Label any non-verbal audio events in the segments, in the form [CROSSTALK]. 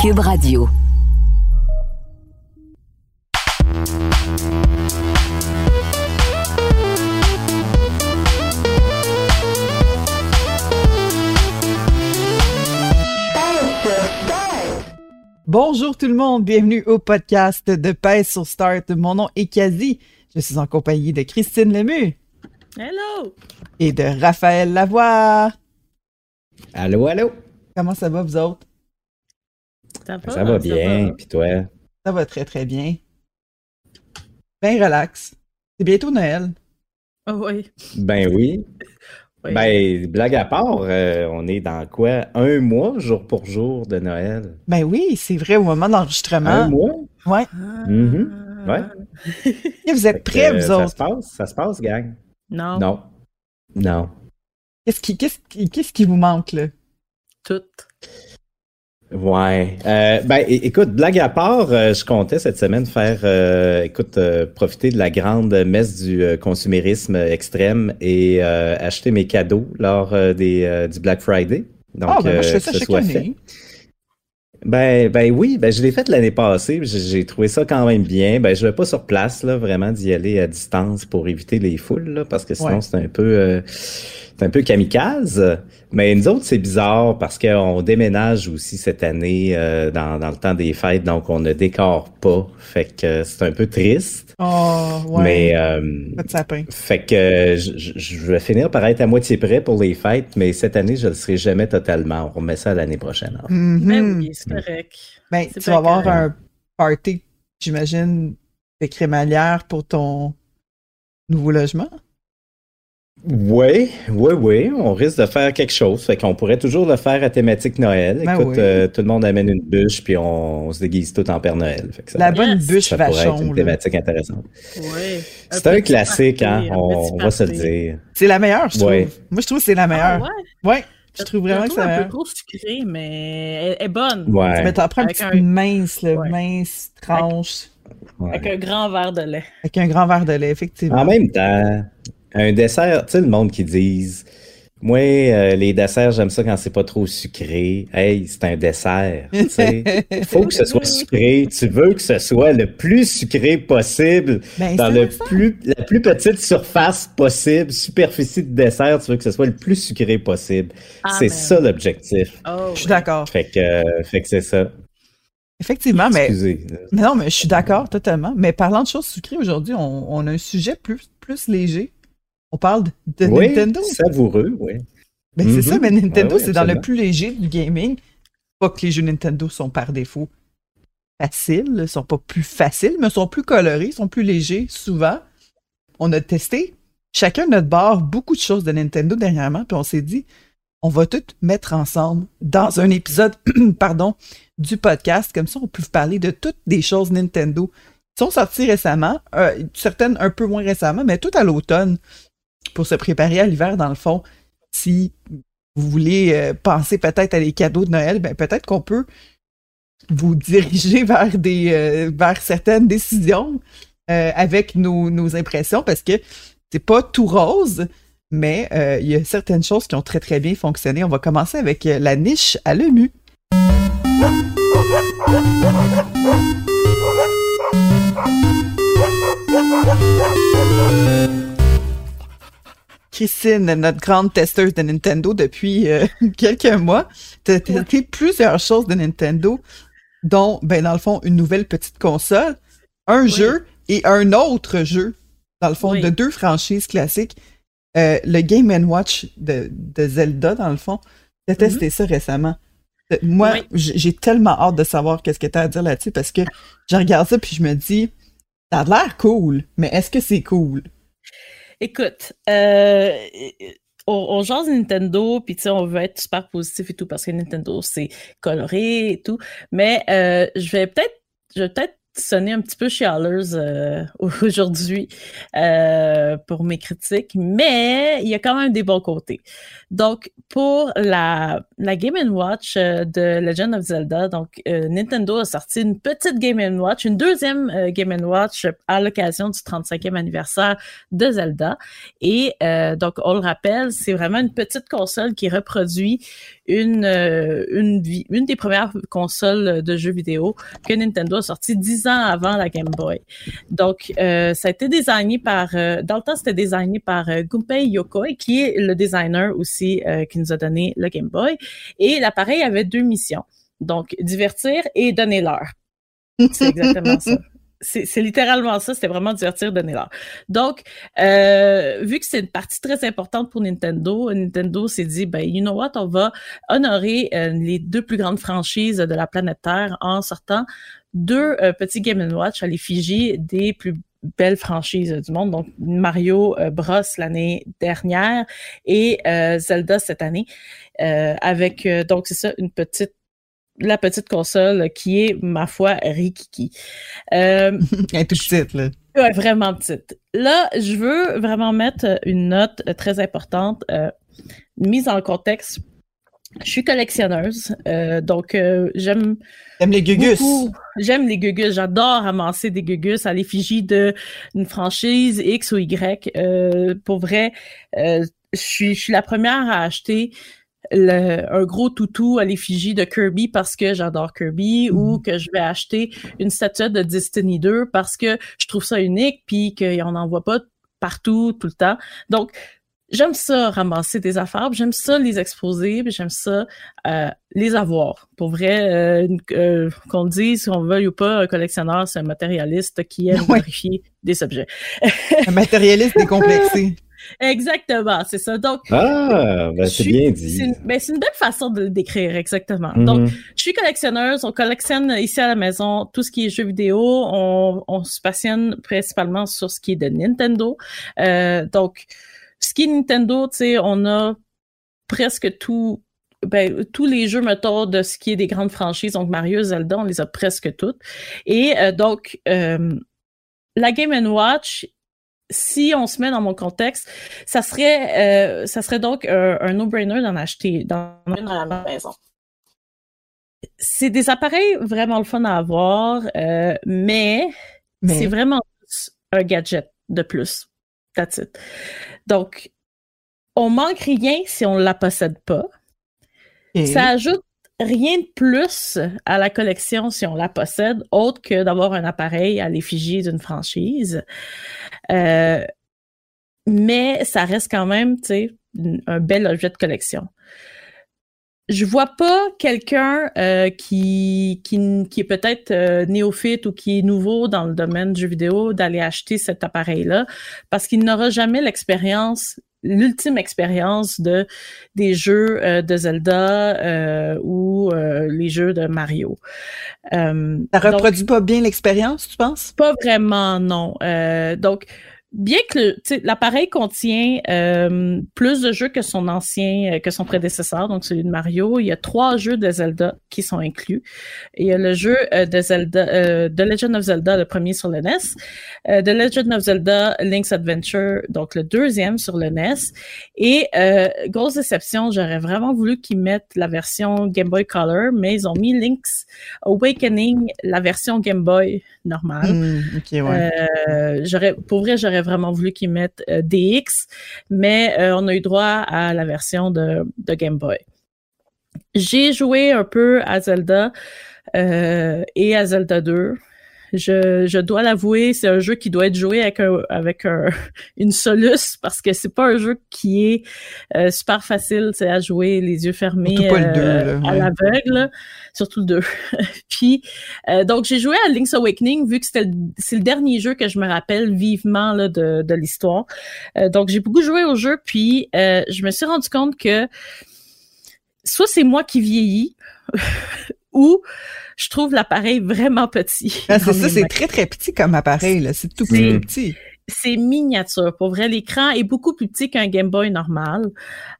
Cube Radio. Bonjour tout le monde, bienvenue au podcast de Pèse sur Start. Mon nom est Kazi. Je suis en compagnie de Christine Lemu Hello! et de Raphaël Lavoie. Allô, allô? Comment ça va vous autres? Ça va, Ça va bien, puis toi? Ça va très très bien. Ben relax. C'est bientôt Noël. Oh, oui. Ben oui. [LAUGHS] oui. Ben, blague à part, euh, on est dans quoi? Un mois, jour pour jour de Noël? Ben oui, c'est vrai au moment d'enregistrement. Un mois? Ouais. Ah. Mhm. Ouais. [LAUGHS] Et vous êtes que, prêts euh, vous ça autres? se passe, ça se passe, gang? Non, Non. Non. Qu'est-ce qui, qu'est-ce qui, qu'est-ce qui vous manque là? Tout. Ouais. Euh, ben, écoute, blague à part, euh, je comptais cette semaine faire, euh, écoute, euh, profiter de la grande messe du euh, consumérisme extrême et euh, acheter mes cadeaux lors euh, des, euh, du Black Friday. Donc, ah ben moi je fais que ça ce chaque soit année. fait. Ben, ben oui, ben je l'ai fait l'année passée. J'ai j'ai trouvé ça quand même bien. Ben je vais pas sur place là, vraiment d'y aller à distance pour éviter les foules là, parce que sinon Ouais. c'est un peu, euh, c'est un peu kamikaze. Mais nous autres c'est bizarre parce qu'on déménage aussi cette année euh, dans, dans le temps des fêtes, donc on ne décore pas. Fait que c'est un peu triste. Oh ouais. Mais euh, Pas de sapin. fait que je, vais finir par être à moitié prêt pour les fêtes, mais cette année je le serai jamais totalement. On remet ça l'année prochaine. fait. Mhm. Ben oui, c'est correct. Ben, tu vas avoir un party, j'imagine, de crémaillère pour ton nouveau logement. Oui, oui, oui, on risque de faire quelque chose. Fait qu'on pourrait toujours le faire à thématique Noël. Ben Écoute, oui. euh, tout le monde amène une bûche, puis on, on se déguise tout en Père Noël. Fait que ça, La bonne Yes. bûche ça pourrait être une là. thématique intéressante. Oui. C'est un petit classique, hein, un on, petit va se le dire. C'est la meilleure, je trouve. Ouais. Moi, je trouve que c'est la Ah, meilleure. ouais? ouais. je trouve vraiment que c'est un peu trop sucrée, mais elle est bonne. Ouais. Mais t'en prends une Avec petite un- mince, là, Ouais. mince tranche, ouais. Avec un grand verre de lait. avec un grand verre de lait, effectivement. En même temps, un dessert, tu sais, le monde qui disent, moi, euh, les desserts, j'aime ça quand c'est pas trop sucré. Hey, c'est un dessert. Tu sais, [LAUGHS] faut que ce soit sucré. Tu veux que ce soit le plus sucré possible. Ben, dans le ça. plus, la plus petite surface possible, superficie de dessert, tu veux que ce soit le plus sucré possible. c'est Amen. ça l'objectif. Oh, Je suis d'accord. Fait que, euh, fait que c'est ça. Effectivement, mais, Excusez. mais non, mais je suis d'accord totalement. Mais parlant de choses sucrées, aujourd'hui, on, on a un sujet plus, plus léger. On parle de, oui, Nintendo. savoureux, oui. Ben, c'est Mhm. ça, mais Nintendo, oui, c'est dans le plus léger du gaming. Pas que les jeux Nintendo sont par défaut faciles, sont pas plus faciles, mais sont plus colorés, sont plus légers, souvent. On a testé chacun de notre bord beaucoup de choses de Nintendo dernièrement, puis on s'est dit, on va tout mettre ensemble dans un épisode, [CLEARS THROAT] pardon, du podcast. Comme ça, on peut vous parler de toutes des choses Nintendo qui sont sorties récemment, euh, certaines un peu moins récemment, mais tout à l'automne pour se préparer à l'hiver, dans le fond. Si vous voulez euh, penser peut-être à des cadeaux de Noël, ben peut-être qu'on peut vous [LAUGHS] diriger vers des euh, vers certaines décisions euh, avec nos, nos impressions parce que c'est pas tout rose, mais il y a certaines choses qui ont très très bien fonctionné. On va commencer avec la niche à l'EMU. Christine, notre grande testeuse de Nintendo depuis euh, [LAUGHS] quelques mois, t'as testé plusieurs choses de Nintendo, dont, ben, dans le fond, une nouvelle petite console, un Oui. jeu et un autre jeu, dans le fond, Oui. de deux franchises classiques. Euh, le Game Watch de, de Zelda, dans le fond. T'as testé ça récemment. Euh, Moi, Oui. j'ai tellement hâte de savoir qu'est-ce que t'as à dire là-dessus parce que je regarde ça puis je me dis, ça a l'air cool, mais est-ce que c'est cool? Écoute, euh, on, on jase Nintendo, puis tu sais, on veut être super positif et tout, parce que Nintendo, c'est coloré et tout. Mais euh, je vais peut-être je vais peut-être sonner un petit peu chialeuse euh, [LAUGHS] aujourd'hui euh, pour mes critiques, mais il y a quand même des bons côtés. Donc, pour la, Game Watch euh, de Legend of Zelda, donc Nintendo a sorti une petite Game Watch, une deuxième Game Watch à l'occasion du 35e anniversaire de Zelda. Et donc, on le rappelle, c'est vraiment une petite console qui reproduit une, euh, une, une des premières consoles de jeux vidéo que Nintendo a sorti dix ans avant la Game Boy. Donc, euh, ça a été designé par, euh, dans le temps, c'était designé par euh, Gunpei Yokoi, qui est le designer aussi euh, qui nous a donné le Game Boy. Et l'appareil avait deux missions. Donc, divertir et donner l'heure. C'est exactement ça. [LAUGHS] C'est littéralement ça, c'était vraiment divertir, donner l'heure. Donc, euh, vu que c'est une partie très importante pour Nintendo, Nintendo s'est dit, ben, you know what, on va honorer euh, les deux plus grandes franchises de la planète Terre en sortant deux euh, petits Game Watch à l'effigie des plus belles franchises du monde. Donc, Mario euh, Bros l'année dernière et Zelda cette année, avec, donc, c'est ça, une petite la petite console qui est, ma foi, Rikiki. Euh, [LAUGHS] Elle est toute petite, là. Ouais, vraiment petite. Là, je veux vraiment mettre une note très importante, euh, mise en contexte. Je suis collectionneuse, euh, donc euh, j'aime T'aimes les gugus. J'aime les gugus. J'adore ramasser des gugus à l'effigie de une franchise X ou Y. Euh, pour vrai, je suis je suis la première à acheter le- un gros toutou à l'effigie de Kirby parce que j'adore Kirby ou que je vais acheter une statuette de Destiny 2 parce que je trouve ça unique puis qu'on n'en voit pas partout tout le temps. Donc j'aime ça ramasser des affaires, j'aime ça les exposer, j'aime ça euh, les avoir. Pour vrai, euh, euh, qu'on le dise, qu'on veuille ou pas, un collectionneur, c'est un matérialiste qui aime [LAUGHS] Ouais. vérifier des objets. Un matérialiste décomplexé. [LAUGHS] Exactement, c'est ça. Donc, Ah, ben, c'est bien c'est dit. une, ben, c'est une belle façon de le décrire, exactement. Donc, Mhm. je suis collectionneuse. On collectionne ici à la maison tout ce qui est jeux vidéo. On, on se passionne principalement sur ce qui est de Nintendo. Euh, donc, ce qui est Nintendo, tu sais, on a presque tout. Ben, tous les jeux, mettons, de ce qui est des grandes franchises, donc Mario, Zelda, on les a presque toutes. Et euh, donc, euh, la Game Watch, si on se met dans mon contexte, ça serait, euh, ça serait donc un, un no-brainer d'en acheter dans à la maison c'est des appareils vraiment le fun à avoir, euh, mais, Mais c'est vraiment un gadget de plus. That's it. Donc, on manque rien si on la possède pas. Ça ajoute rien de plus à la collection si on la possède, autre que d'avoir un appareil à l'effigie d'une franchise. Euh, mais ça reste quand même, tu sais, un bel objet de collection. Je vois pas quelqu'un euh, qui, qui, qui est peut-être euh, néophyte ou qui est nouveau dans le domaine du jeu vidéo d'aller acheter cet appareil-là parce qu'il n'aura jamais l'expérience, l'ultime expérience de des jeux euh, de Zelda euh, ou euh, les jeux de Mario. Euh, Ça donc, reproduit pas bien l'expérience, tu penses? pas vraiment, non. Euh, donc, bien que l'appareil contient euh, plus de jeux que son ancien, euh, que son prédécesseur, donc celui de Mario, il y a trois jeux de Zelda qui sont inclus. Il y a le jeu euh, de Zelda, euh, de Legend of Zelda, le premier sur le NES, euh, de Legend of Zelda Link's Adventure, donc le deuxième sur le NES. Et euh, grosse déception, j'aurais vraiment voulu qu'ils mettent la version Game Boy Color, mais ils ont mis Link's Awakening, la version Game Boy normale. Ok, ouais. Euh, j'aurais, pour vrai, j'aurais vraiment voulu qu'ils mettent euh, DX, mais euh, on a eu droit à la version de, Game Boy. J'ai joué un peu à Zelda euh, et à Zelda 2. Je, je dois l'avouer, c'est un jeu qui doit être joué avec un, avec un, [LAUGHS] une soluce parce que c'est pas un jeu qui est euh, super facile à jouer les yeux fermés pas le euh, deux, là, à ouais. l'aveugle, surtout le 2. [LAUGHS] Puis euh, donc j'ai joué à Link's Awakening vu que c'était c'est le dernier jeu que je me rappelle vivement là, de, de l'histoire. Euh, donc j'ai beaucoup joué au jeu puis euh, je me suis rendu compte que soit c'est moi qui vieillis [LAUGHS] ou je trouve l'appareil vraiment petit. Ah, c'est ça, c'est très très petit comme appareil, là. C'est tout petit. c'est miniature. Pour vrai, l'écran est beaucoup plus petit qu'un Game Boy normal.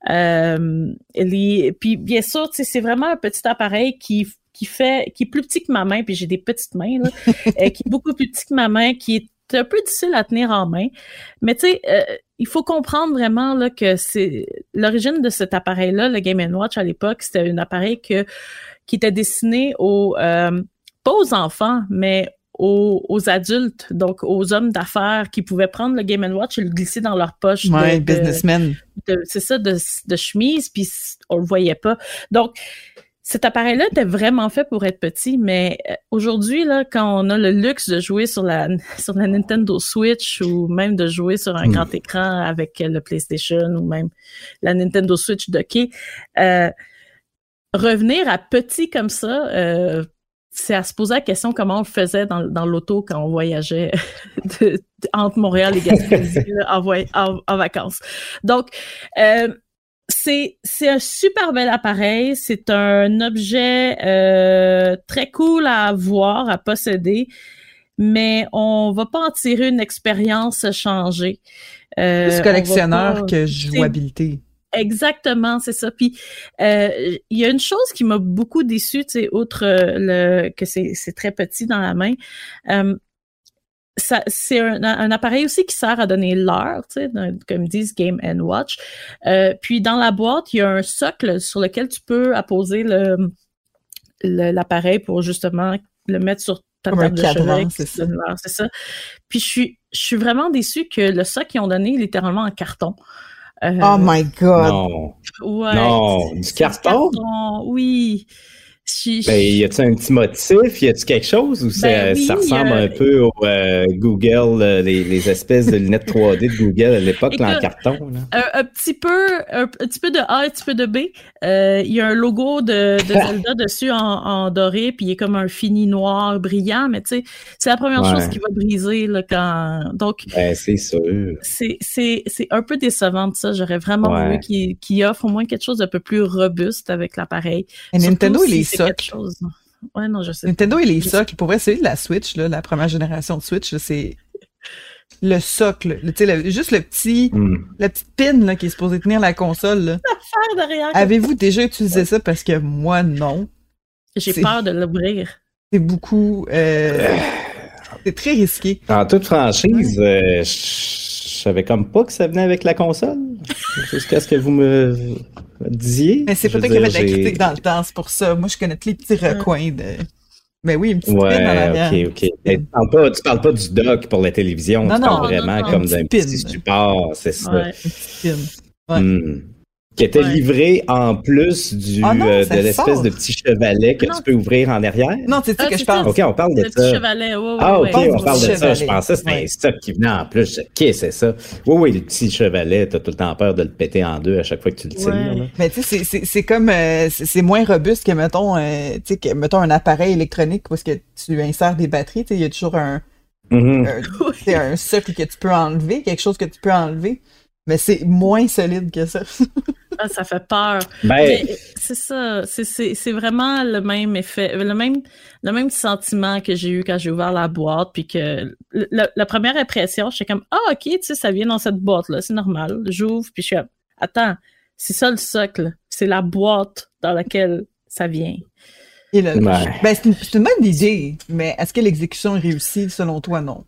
Euh, les, puis bien sûr, c'est vraiment un petit appareil qui qui fait qui est plus petit que ma main, puis j'ai des petites mains là, [LAUGHS] euh, qui est beaucoup plus petit que ma main, qui est un peu difficile à tenir en main. Mais tu sais, euh, il faut comprendre vraiment là que c'est l'origine de cet appareil-là, le Game Watch à l'époque, c'était un appareil que qui était destiné aux euh, pas aux enfants, mais aux, adultes, donc aux hommes d'affaires qui pouvaient prendre le Game Watch et le glisser dans leur poche. Ouais, businessmen. C'est ça, de, de chemise, puis on le voyait pas. Donc, cet appareil-là était vraiment fait pour être petit, mais euh, aujourd'hui, là, quand on a le luxe de jouer sur la, [LAUGHS] sur la Nintendo Switch ou même de jouer sur un hmm. grand écran avec le PlayStation ou même la Nintendo Switch dockée, euh, revenir à petit comme ça, euh, c'est à se poser la question comment on le faisait dans, dans l'auto quand on voyageait [LAUGHS] entre Montréal et Gaspésie [LAUGHS] en, en, vacances. Donc, euh, c'est c'est un super bel appareil. C'est un objet euh, très cool à avoir, à posséder, mais on va pas en tirer une expérience changée. Euh, Plus collectionneur que jouabilité. Exactement, c'est ça. Puis euh, il y a une chose qui m'a beaucoup déçue, tu sais, outre le que c'est très petit dans la main. Euh, c'est un, appareil aussi qui sert à donner l'heure, tu sais, comme disent Game and Watch. Euh, puis dans la boîte, il y a un socle sur lequel tu peux apposer le l'appareil pour justement le mettre sur ta table de chevet. C'est ça. Puis je suis, je suis vraiment déçue que le socle qu'ils ont donné est littéralement en carton. Euh, oh my God! Non! Ouais, non! Du carton? carton? Oui! Ben, y a-tu un petit motif? Y a-tu quelque chose ou ça, ben ça ressemble un peu au euh, Google, euh, les, les, espèces de lunettes 3D de Google à l'époque, en carton? Là? Un, petit peu, un, petit peu de A, un petit peu de B. Euh, il y a un logo de, de [LAUGHS] Zelda dessus en, en, doré, puis il est comme un fini noir brillant, mais tu sais, c'est la première chose qui va briser là, quand. Donc. Ben, c'est sûr. C'est un peu décevant de ça. J'aurais vraiment voulu qu'il offre au moins quelque chose de peu plus robuste avec l'appareil. Nintendo, il est Ouais, non, je sais. Nintendo et les socles. Pour vrai, celui de la Switch, là, la première génération de Switch, c'est le socle. Le, le, juste le petit, hmm. la petite pin là, qui est supposée tenir la console. Avez-vous déjà utilisé ça? Parce que moi, non. J'ai peur de l'ouvrir. C'est beaucoup. Euh, c'est très risqué. En toute franchise, euh, je savais comme pas que ça venait avec la console. Jusqu'à ce que vous me disiez. Mais c'est peut-être qu'il y avait de la critique dans le temps, c'est pour ça. Moi, je connais tous les petits recoins de. Mais oui, une petite ouais, dans la ok, ok. Tu parles, pas, tu parles pas du dock pour la télévision, tu parles vraiment comme d'un petit support, c'est ça. Ouais, une petite pin. Qui était livré en plus du ah euh, de l'espèce de petit chevalet que tu peux ouvrir en arrière. Non, c'est ça ah, que je parle. OK, on parle de le ça. Petit chevalet, ah, OK, on parle de ça. Je pensais que c'était un stock qui venait en plus. OK, c'est ça. Oui, oui, le petit chevalet, t'as tout le temps peur de le péter en deux à chaque fois que tu le tires. Mais tu sais, c'est comme, euh, c'est moins robuste que, mettons, euh, tu sais, que, mettons, un appareil électronique parce que tu insères des batteries, tu sais, il y a toujours un, mm-hmm. un, un socle que tu peux enlever, quelque chose que tu peux enlever. Mais c'est moins solide que ça. ah, ça fait peur. Ben... C'est ça. C'est vraiment le même effet, le même, le même sentiment que j'ai eu quand j'ai ouvert la boîte. Puis que la première impression, j'étais comme Ah, ok, tu sais, ça vient dans cette boîte-là, c'est normal. J'ouvre, puis je suis comme Attends, c'est ça le socle. C'est la boîte dans laquelle ça vient. ben, c'est une, une bonne idée, mais est-ce que l'exécution est réussie? Selon toi? Non.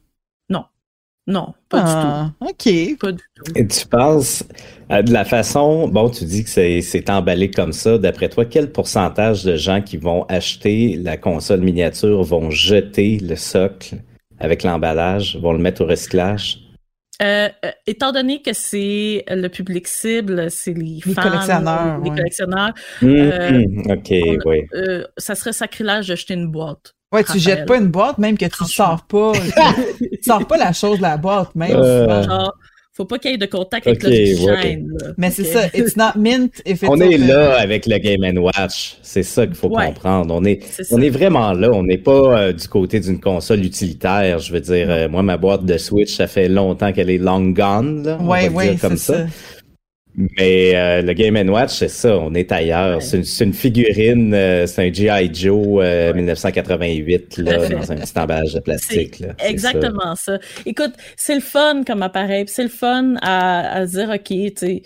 Non, pas du tout. Ah, OK. Pas du tout. Et tu penses, euh, de la façon, bon, tu dis que c'est emballé comme ça. D'après toi, quel pourcentage de gens qui vont acheter la console miniature vont jeter le socle avec l'emballage, vont le mettre au recyclage? Euh, euh, étant donné que c'est le public cible, c'est les, les collectionneurs, les collectionneurs, mmh, ok, oui. ça serait sacrilège de jeter une boîte. Ouais, tu jettes pas une boîte, même que tu sors pas. [LAUGHS] tu sors pas la chose de la boîte, même. Euh... Genre, faut pas qu'il y ait de contact avec okay, le Mais c'est ça, it's not mint if it's On est là avec le Game Watch. C'est ça qu'il faut comprendre. On est, on est vraiment là. On n'est pas euh, du côté d'une console utilitaire. Je veux dire, euh, moi, ma boîte de Switch, ça fait longtemps qu'elle est long gone. Là, ouais, ouais, comme ça. Mais euh, le Game Watch, c'est ça, on est ailleurs. C'est une, une, figurine, euh, c'est un G.I. Joe 1988 là, dans un petit emballage de plastique. Là, exactement ça. Écoute, c'est le fun comme appareil, c'est le fun à, à dire, OK, tu sais,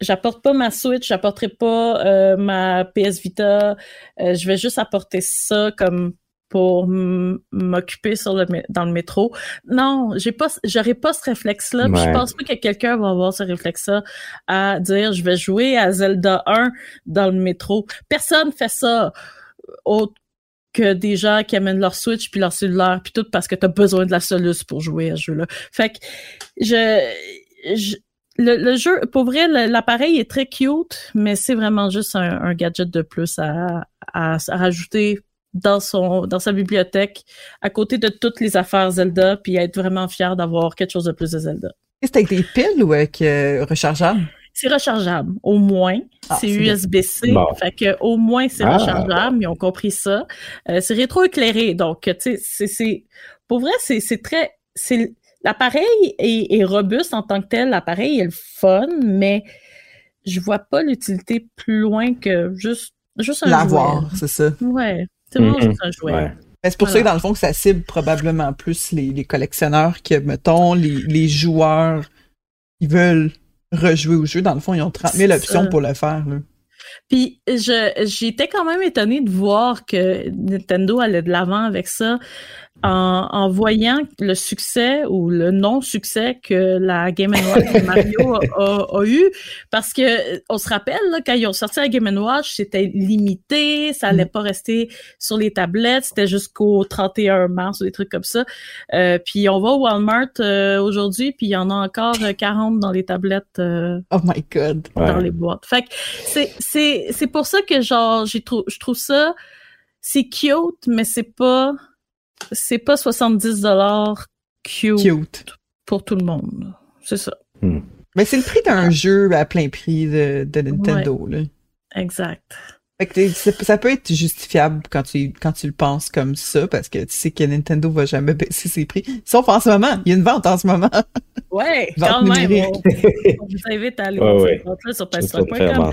j'apporte pas ma Switch, j'apporterai pas ma PS Vita, je vais juste apporter ça comme pour m'occuper sur le dans le métro. Non, j'ai pas j'aurais pas ce réflexe là, je pense pas que quelqu'un va avoir ce réflexe là à dire je vais jouer à Zelda 1 dans le métro. Personne fait ça autre que des gens qui amènent leur Switch puis leur cellulaire puis tout parce que tu as besoin de la soluce pour jouer à ce jeu-là. Fait que je, le, jeu, pour vrai, l'appareil est très cute, mais c'est vraiment juste un, gadget de plus à, à rajouter dans son dans sa bibliothèque à côté de toutes les affaires Zelda puis être vraiment fier d'avoir quelque chose de plus de Zelda. C'est avec des piles ou avec euh, rechargeable? C'est rechargeable, au moins. Ah, c'est USB-C, fait que au moins c'est ah. rechargeable. Ils ont compris ça. Euh, c'est rétroéclairé, donc tu sais, c'est pour vrai, c'est très, c'est l'appareil est, est, robuste en tant que tel. L'appareil est le fun, mais je vois pas l'utilité plus loin que juste juste un L'avoir, c'est ça. Ouais. C'est vraiment juste un jouet. C'est pour ça que dans le fond que ça cible probablement plus les, collectionneurs que, mettons, les, joueurs qui veulent rejouer au jeu. Dans le fond, ils ont 30 000 options pour le faire. Puis j'étais quand même étonnée de voir que Nintendo allait de l'avant avec ça en, voyant le succès ou le non-succès que la Game Watch de Mario [LAUGHS] a, eu, parce que on se rappelle là, quand ils ont sorti la Game Watch, c'était limité, ça allait mm. pas rester sur les tablettes, c'était jusqu'au 31 mars ou des trucs comme ça. Euh, puis on va au Walmart euh, aujourd'hui, puis il y en a encore 40 dans les tablettes. Euh, oh my god. Dans les boîtes. Fait que c'est c'est c'est pour ça que genre j'ai trouve je trouve ça c'est cute, mais c'est pas c'est pas 70 dollars cute, pour tout le monde. C'est ça. Hmm. Mais c'est le prix d'un jeu à plein prix de, Nintendo. Là. Exact. ça peut être justifiable quand tu, quand tu le penses comme ça, parce que tu sais que Nintendo va jamais baisser ses prix. Sauf en ce moment. Il y a une vente en ce moment. Ouais, quand même. On, vous invite à aller ouais, ouais. sur PS3.com.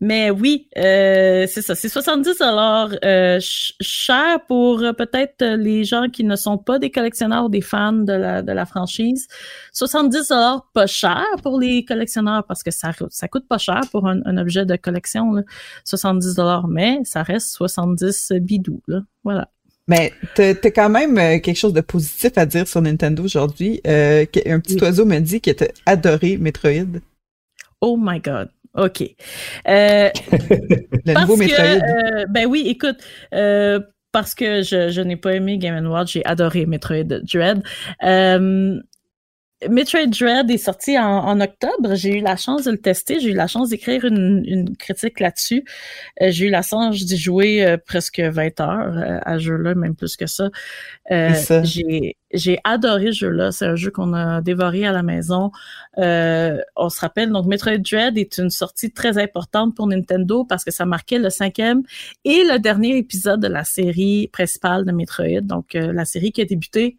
Mais oui, euh, c'est ça. C'est 70 dollars euh, cher pour euh, peut-être les gens qui ne sont pas des collectionneurs ou des fans de la, de la franchise. 70 dollars pas cher pour les collectionneurs parce que ça, ça coûte pas cher pour un, objet de collection. Là. 70 dollars, mais ça reste 70 bidou. Là. Voilà. Mais t'as quand même quelque chose de positif à dire sur Nintendo aujourd'hui. un petit oiseau me dit qu'il a adoré Metroid. Oh my god. OK. Euh, [LAUGHS] le nouveau Metroid. Euh, ben oui, écoute, euh, parce que je, je n'ai pas aimé Game Watch, j'ai adoré Metroid Dread. Euh, Metroid Dread est sorti en, octobre. J'ai eu la chance de le tester. J'ai eu la chance d'écrire une, critique là-dessus. Euh, j'ai eu la chance d'y jouer euh, presque 20 heures euh, à ce jeu-là, même plus que ça. j'ai, j'ai adoré ce jeu-là. C'est un jeu qu'on a dévoré à la maison. on se rappelle, donc Metroid Dread est une sortie très importante pour Nintendo parce que ça marquait le cinquième et le dernier épisode de la série principale de Metroid. Donc, la série qui a débuté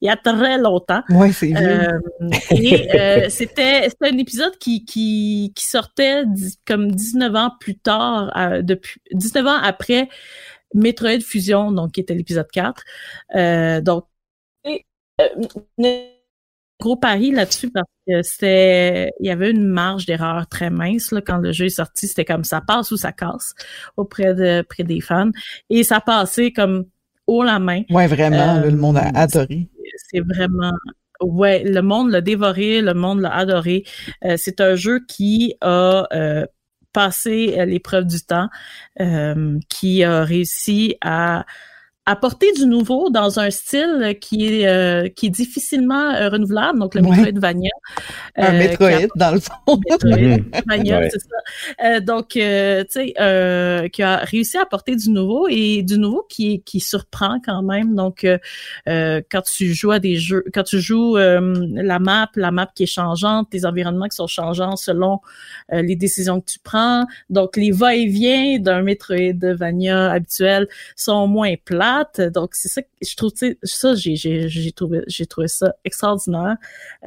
il y a très longtemps. Oui, c'est vrai. Euh, et euh, [LAUGHS] c'était un épisode qui, qui, qui sortait comme 19 ans plus tard, euh, depuis 19 ans après Metroid Fusion, donc qui était l'épisode 4. Euh, donc, et, euh, gros pari là-dessus parce que c'était il y avait une marge d'erreur très mince là, quand le jeu est sorti c'était comme ça passe ou ça casse auprès de auprès des fans et ça passait comme haut la main ouais vraiment le monde a adoré c'est vraiment ouais, le monde l'a dévoré, le monde l'a adoré. Euh, c'est un jeu qui a euh, passé euh, l'épreuve du temps, qui a réussi à apporter du nouveau dans un style qui est euh, qui est difficilement euh, renouvelable, donc le Metroidvania. un euh, Metroid dans le fond. [LAUGHS] Metroidvania, c'est ça. donc tu sais qui a réussi à apporter du nouveau et du nouveau qui qui surprend quand même. Donc quand tu joues à des jeux, quand tu joues la map, la map qui est changeante, les environnements qui sont changeants selon les décisions que tu prends. Donc les va-et-vient d'un Metroidvania habituel sont moins plats donc, c'est ça que je trouve, ça, j'ai, trouvé, j'ai trouvé ça extraordinaire.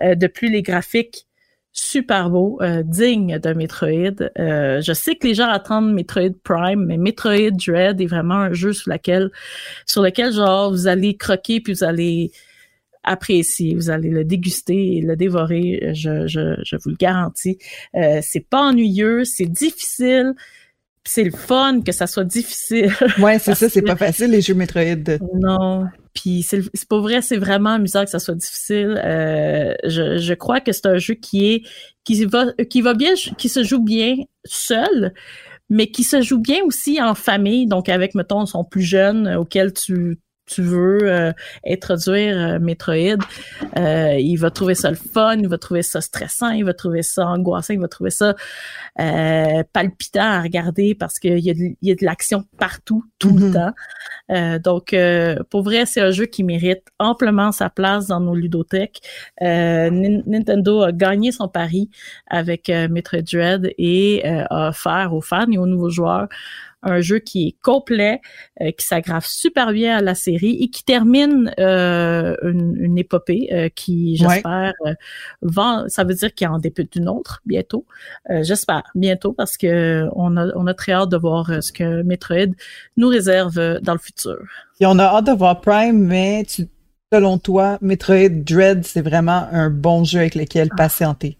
Euh, de plus les graphiques super beau, euh, digne de Metroid. Euh, je sais que les gens attendent Metroid Prime, mais Metroid Dread est vraiment un jeu sur lequel, sur lequel genre vous allez croquer puis vous allez apprécier, vous allez le déguster et le dévorer. Je, je, vous le garantis. C'est pas ennuyeux, c'est difficile. C'est le fun que ça soit difficile. [LAUGHS] Ouais, c'est ça, c'est pas facile les jeux Metroid. Non, puis c'est pas vrai, c'est vraiment amusant que ça soit difficile. Euh, je, je crois que c'est un jeu qui est qui va qui va bien, qui se joue bien seul, mais qui se joue bien aussi en famille, donc avec mettons son plus jeune auquel tu tu veux euh, introduire euh, Metroid, euh, il va trouver ça le fun, il va trouver ça stressant, il va trouver ça angoissant, il va trouver ça palpitant à regarder parce qu'il y a de, y a de l'action partout, tout le Mhm. temps. donc, pour vrai, c'est un jeu qui mérite amplement sa place dans nos ludothèques. Nin- Nintendo a gagné son pari avec Metroid Dread et a offert aux fans et aux nouveaux joueurs un jeu qui est complet, euh, qui s'aggrave super bien à la série et qui termine euh, une, une épopée euh, qui, Ouais. j'espère, euh, va, ça veut dire qu'il en débute une autre bientôt. Euh, j'espère bientôt parce que on a, on a très hâte de voir euh, ce que Metroid nous réserve dans le futur. Et on a hâte de voir Prime, mais tu, selon toi, Metroid Dread, c'est vraiment un bon jeu avec lequel patienter.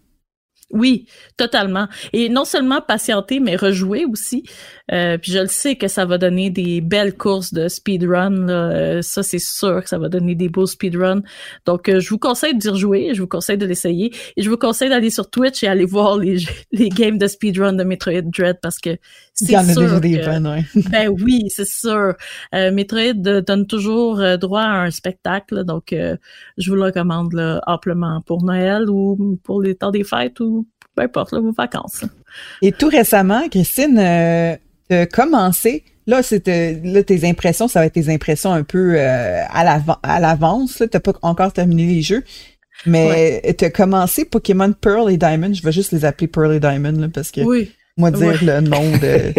Oui, totalement. Et non seulement patienter, mais rejouer aussi. Euh, puis je le sais que ça va donner des belles courses de speedrun. Euh, ça, c'est sûr que ça va donner des beaux speedruns. Donc, euh, je vous conseille d'y rejouer, je vous conseille de l'essayer. Et je vous conseille d'aller sur Twitch et aller voir les, [LAUGHS] les games de speedrun de Metroid Dread parce que Il c'est y en a déjà des bonnes, ouais. [LAUGHS] ben oui, c'est sûr. Euh, Metroid euh, donne toujours euh, droit à un spectacle, donc euh, je vous le recommande là, amplement pour Noël ou pour les temps des fêtes ou peu importe, là, vos vacances. Et tout récemment, Christine, euh, t'as commencé. Là, c'était là tes impressions, ça va être tes impressions un peu euh, à l'avan- à l'avance. là. T'as pas encore terminé les jeux, mais t'as commencé Pokémon Pearl et Diamond. Je vais juste les appeler Pearl et Diamond là, parce que Oui. Moi dire Ouais. le nom de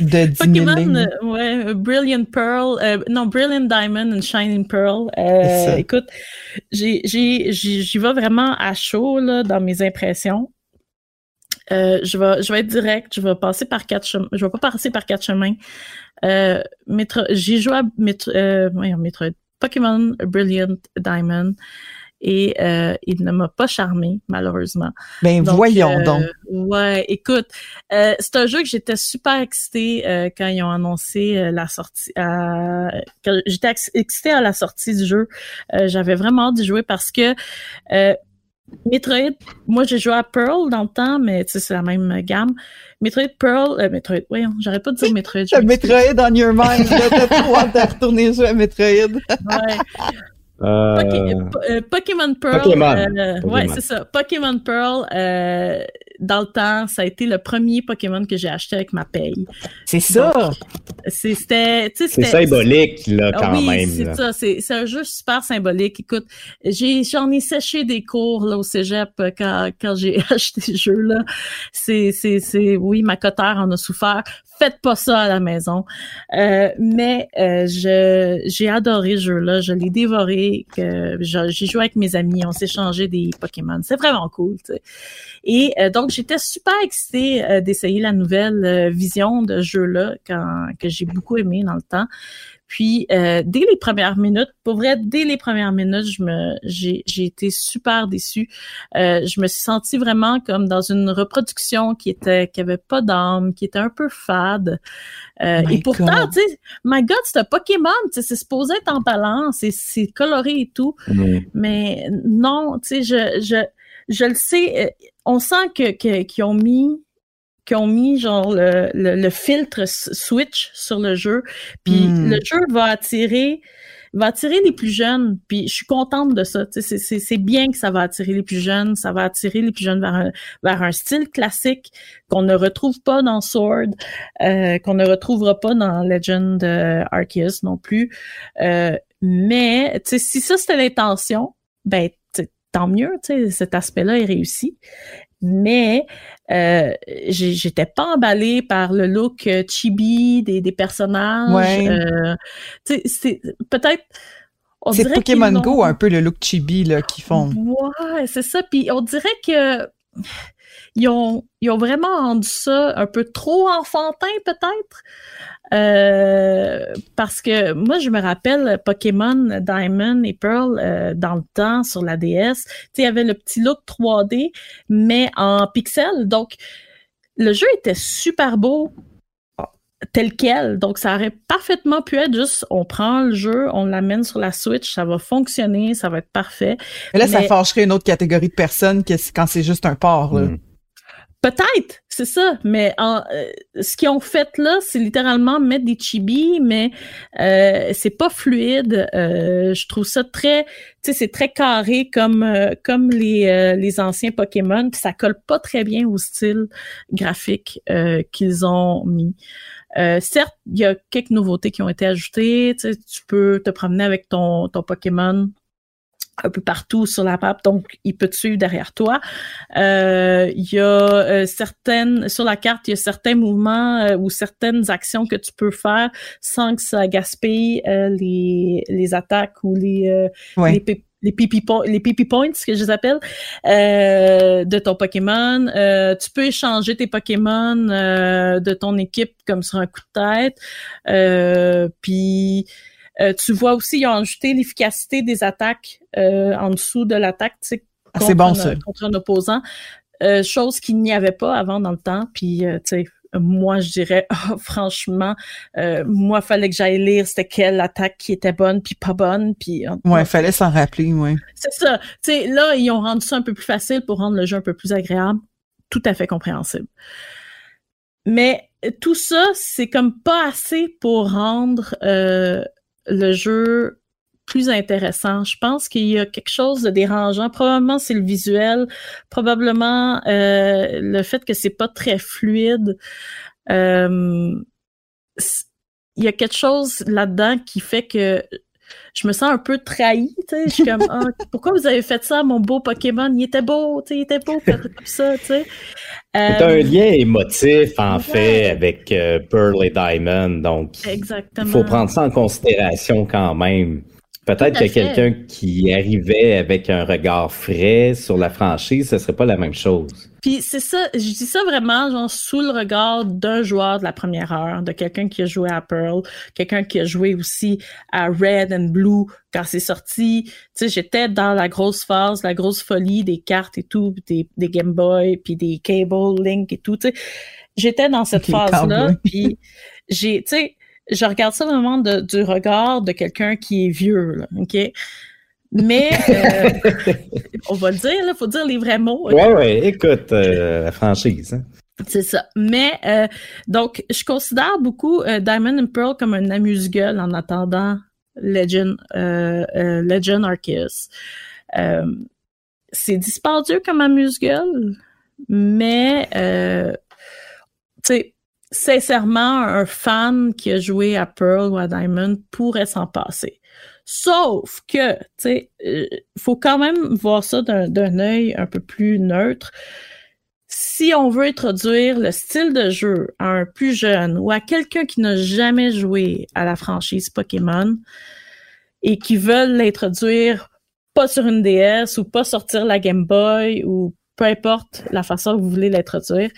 [LAUGHS] de 10 000 Pokémon, euh, ouais, euh, Brilliant Pearl, euh, non, Brilliant Diamond and Shining Pearl. Euh, écoute, j'y vais vraiment à chaud là, dans mes impressions. Euh, je vais, je vais être direct. Je vais passer par quatre chemins. Je vais pas passer par quatre chemins. Euh, j'ai joué à Metro- Pokémon Brilliant Diamond et euh, il ne m'a pas charmé malheureusement. Ben Donc, voyons euh, donc. Ouais, écoute, euh, c'est un jeu que j'étais super excitée euh, quand ils ont annoncé euh, la sortie. euh, j'étais ex- excitée à la sortie du jeu. Euh, J'avais vraiment hâte d'y jouer parce que euh, Metroid, moi j'ai joué à Pearl dans le temps, mais tu sais, c'est la même gamme. Metroid Pearl, euh, Metroid, voyons, j'arrête pas de dire Metroid. [LAUGHS] Metroid on your mind. T'as trop hâte de retourner jouer à Metroid. Ouais. Euh, euh, Pokémon Pearl. Pokémon. euh, Pokémon. Ouais, c'est ça. Pokémon Pearl, euh, dans le temps, ça a été le premier Pokémon que j'ai acheté avec ma paye. C'est ça. C'est- C'était, tu sais, c'est symbolique, là, Ah quand oui, même. c'est ça. C'est un jeu super symbolique. Écoute, j'ai j'en ai séché des cours là au cégep quand quand j'ai [LAUGHS] acheté ce jeu là. C'est c'est c'est oui, ma cotère en a souffert. Faites pas ça à la maison. Euh, mais euh, je j'ai adoré ce jeu là. Je l'ai dévoré. J'ai joué avec mes amis. On s'est échangé des Pokémon. C'est vraiment cool. Et euh, donc j'étais super excitée euh, d'essayer la nouvelle euh, vision de ce jeu-là que j'ai beaucoup aimé dans le temps. Puis euh, dès les premières minutes, pour vrai, dès les premières minutes, je me j'ai j'ai été super déçue. Euh, je me suis sentie vraiment comme dans une reproduction qui était qui avait pas d'âme, qui était un peu fade. Euh, et pourtant, tu sais, my God, c'est un Pokémon, tu sais, c'est supposé être en balance, c'est c'est coloré et tout. Mm. Mais non, tu sais, je, je, je le sais, euh, on sent que, que- qu'ils ont mis qu'ils ont mis genre le, le, le filtre Switch sur le jeu. Puis Hmm. le jeu va attirer va attirer les plus jeunes. Puis je suis contente de ça. C'est, c'est, c'est bien que ça va attirer les plus jeunes. Ça va attirer les plus jeunes vers un, vers un style classique qu'on ne retrouve pas dans Sword, euh, qu'on ne retrouvera pas dans Legend euh, Arceus non plus. Euh, mais si ça c'était l'intention, ben tant mieux. Tu sais, cet aspect-là est réussi. Mais euh, j'étais pas emballée par le look euh, chibi des, des personnages. Ouais. Euh, c'est peut-être C'est Pokémon Go, un peu le look chibi là, qu'ils font. Ouais, c'est ça. Puis on dirait que ils ont, ils ont vraiment rendu ça un peu trop enfantin, peut-être? Euh, parce que moi, je me rappelle Pokémon Diamond et Pearl euh, dans le temps sur la DS. Tu sais, il y avait le petit look 3D, mais en pixels. Donc, le jeu était super beau tel quel. Donc, ça aurait parfaitement pu être juste, on prend le jeu, on l'amène sur la Switch, ça va fonctionner, ça va être parfait. Mais là, ça fâcherait une autre catégorie de personnes que quand c'est juste un port. Là. Mm. Peut-être, c'est ça. Mais euh, ce qu'ils ont fait là, c'est littéralement mettre des chibis, mais euh, c'est pas fluide. Euh, je trouve ça très, tu sais, c'est très carré comme euh, comme les les anciens Pokémon. Puis ça colle pas très bien au style graphique qu'ils ont mis. Certes, il y a quelques nouveautés qui ont été ajoutées. Tu peux te promener avec ton ton Pokémon un peu partout sur la map, donc il peut te suivre derrière toi. Euh, Il y a euh, certaines sur la carte, il y a certains mouvements euh, ou certaines actions que tu peux faire sans que ça gaspille euh, les les attaques ou les euh, Ouais. les pi- les pipi, po- les pipi points que je les appelle euh, de ton Pokémon. Euh, tu peux échanger tes Pokémon euh, de ton équipe comme sur un coup de tête. Euh, puis euh, tu vois aussi, ils ont ajouté l'efficacité des attaques euh, en dessous de l'attaque, tu sais, Ah, c'est contre bon, un- ça. contre un opposant. Euh, chose qu'il n'y avait pas avant dans le temps. Puis, euh, tu sais, moi, je dirais, ah, [LAUGHS] franchement, euh, moi, fallait que j'aille lire c'était quelle attaque qui était bonne puis pas bonne. Puis, Ouais, fallait s'en rappeler, ouais. c'est ça. Tu sais, là, ils ont rendu ça un peu plus facile pour rendre le jeu un peu plus agréable. Tout à fait compréhensible. Mais tout ça, c'est comme pas assez pour rendre euh, le jeu plus intéressant. Je pense qu'il y a quelque chose de dérangeant. Probablement c'est le visuel, probablement euh, le fait que c'est pas très fluide. Euh, il y a quelque chose là-dedans qui fait que je me sens un peu trahie, tu sais. Je suis comme, ah, [LAUGHS] pourquoi vous avez fait ça, mon beau Pokémon? Il était beau, tu sais, il était beau comme ça, tu sais. C'est Euh, un lien émotif, en ouais. fait, avec euh, Pearl et Diamond. Donc, Exactement. il faut prendre ça en considération quand même. Peut-être que quelqu'un qui arrivait avec un regard frais sur la franchise, ce serait pas la même chose. Puis c'est ça, je dis ça vraiment genre sous le regard d'un joueur de la première heure, de quelqu'un qui a joué à Pearl, quelqu'un qui a joué aussi à Red and Blue quand c'est sorti. Tu sais, j'étais dans la grosse phase, la grosse folie des cartes et tout, des, des Game Boy, puis des Cable, Link et tout. Tu sais, j'étais dans cette [LAUGHS] phase-là, puis j'ai, tu sais, je regarde ça vraiment de- du regard de quelqu'un qui est vieux, là, ok? Mais euh, [LAUGHS] on va le dire, il faut dire les vrais mots. ok? Ouais, ouais, écoute, euh, la franchise. hein. C'est ça. Mais euh, donc, je considère beaucoup euh, Diamond and Pearl comme un amuse-gueule en attendant Legend, euh, euh, Legend Arceus. Euh, c'est dispendieux comme amuse-gueule, mais euh, tu sais, sincèrement, un fan qui a joué à Pearl ou à Diamond pourrait s'en passer. Sauf que, tu sais, euh, faut quand même voir ça d'un œil un peu plus neutre si on veut introduire le style de jeu à un plus jeune ou à quelqu'un qui n'a jamais joué à la franchise Pokémon et qui veulent l'introduire pas sur une DS ou pas sortir la Game Boy ou peu importe la façon que vous voulez l'introduire,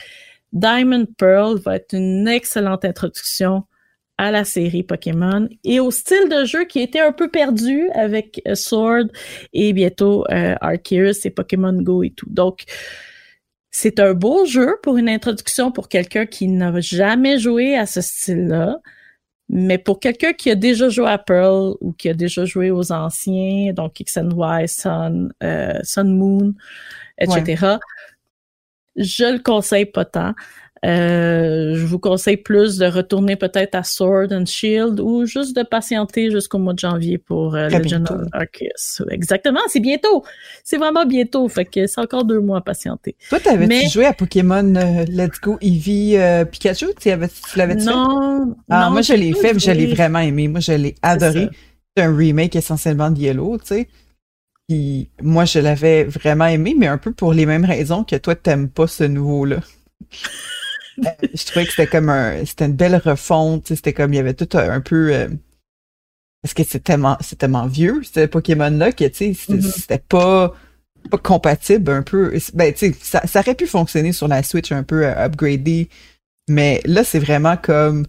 Diamond Pearl va être une excellente introduction à la série Pokémon et au style de jeu qui était un peu perdu avec euh, Sword et bientôt euh, Arceus et Pokémon Go et tout. Donc, c'est un beau jeu pour une introduction pour quelqu'un qui n'a jamais joué à ce style-là. Mais pour quelqu'un qui a déjà joué à Pearl ou qui a déjà joué aux anciens, donc X and Y, Sun, euh, Sun Moon, etc., je le conseille pas tant. Euh, je vous conseille plus de retourner peut-être à Sword and Shield ou juste de patienter jusqu'au mois de janvier pour euh, Legend bientôt. of Arceus. Exactement, c'est bientôt. C'est vraiment bientôt. Fait que c'est encore deux mois à patienter. Toi, t'avais-tu Mais- joué à Pokémon euh, Let's Go Eevee euh, Pikachu? Tu avais- tu l'avais-tu fait? Non. Ah, moi, je l'ai fait, mais je l'ai vraiment aimé. Moi, je l'ai adoré. C'est un remake essentiellement de Yellow, tu sais. Puis moi, je l'avais vraiment aimé, mais un peu pour les mêmes raisons que toi, t'aimes pas ce nouveau-là. [LAUGHS] Euh, je trouvais que c'était comme un, c'était une belle refonte, c'était comme, il y avait tout un, un peu, euh, parce que c'est tellement, c'est tellement vieux, ce Pokémon-là, que, tu sais, c'était Mhm. c'était pas, pas compatible un peu. Ben, tu sais, ça, ça aurait pu fonctionner sur la Switch un peu euh, upgradé, mais là, c'est vraiment comme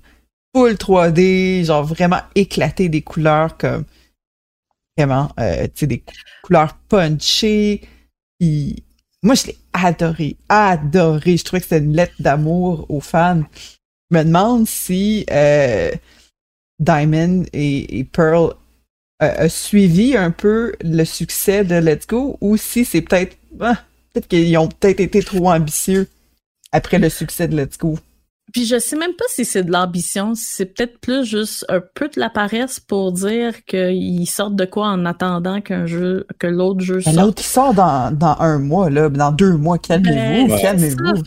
full 3D, genre vraiment éclaté des couleurs comme, vraiment, euh, tu sais, des couleurs punchées. Moi, je l'ai adoré, adoré. Je trouvais que c'était une lettre d'amour aux fans. Je me demande si euh, Diamond et, et Pearl euh, a suivi un peu le succès de Let's Go ou si c'est peut-être ah, peut-être qu'ils ont peut-être été trop ambitieux après le succès de Let's Go. Puis je sais même pas si c'est de l'ambition, si c'est peut-être plus juste un peu de la paresse pour dire qu'ils sortent de quoi en attendant qu'un jeu, que l'autre jeu sorte. L'autre qui sort dans, dans un mois, là, dans deux mois, calmez-vous, Ben, c'est calmez-vous.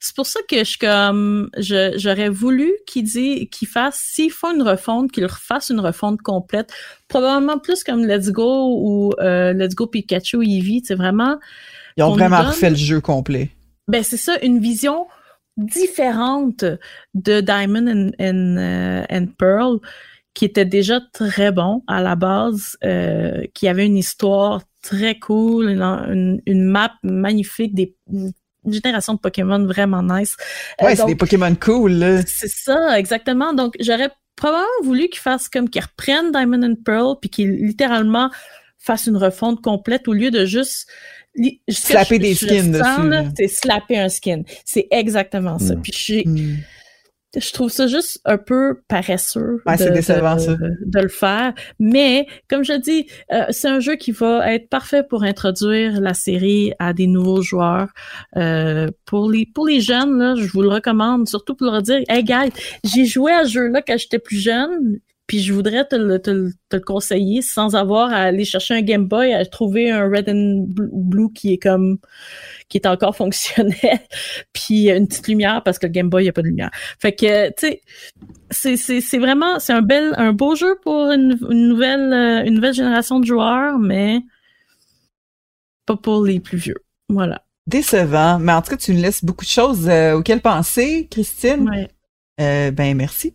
C'est pour ça que je suis comme j'aurais voulu qu'il dise qu'il fasse s'il faut une refonte, qu'il refasse une refonte complète, probablement plus comme Let's Go ou euh, Let's Go Pikachu Eevee, c'est vraiment Ils ont vraiment donne- refait le jeu complet. ben c'est ça une vision différente de Diamond and, and, euh, and Pearl qui était déjà très bon à la base, euh, qui avait une histoire très cool, une, une, une map magnifique, des, une génération de Pokémon vraiment nice. Euh, Ouais, c'est des Pokémon cool, là. c'est ça, exactement. Donc, j'aurais probablement voulu qu'ils fassent comme qu'ils reprennent Diamond and Pearl, puis qu'ils littéralement fassent une refonte complète au lieu de juste Slapper des skins dessus. C'est slapper un skin. C'est exactement ça. Mm. Puis j'ai- Hmm. je trouve ça juste un peu paresseux Ouais, c'est de, décevant, de- ça. de le faire. Mais comme je dis, euh, c'est un jeu qui va être parfait pour introduire la série à des nouveaux joueurs. Euh, pour les pour les jeunes, là, je vous le recommande, surtout pour leur dire, hey guys, j'ai joué à ce jeu-là quand j'étais plus jeune. Puis je voudrais te le, te, le- te le conseiller sans avoir à aller chercher un Game Boy, à trouver un Red and Bl- Blue qui est comme qui est encore [LAUGHS] fonctionnel, puis une petite lumière parce que le Game Boy il y a pas de lumière. Fait que tu sais, c'est c'est c'est vraiment c'est un bel un beau jeu pour une, une nouvelle euh, une nouvelle génération de joueurs, mais pas pour les plus vieux. Voilà. Décevant, mais en tout cas, tu nous laisses beaucoup de choses euh, auxquelles penser, Christine. Ouais, Euh, ben, merci.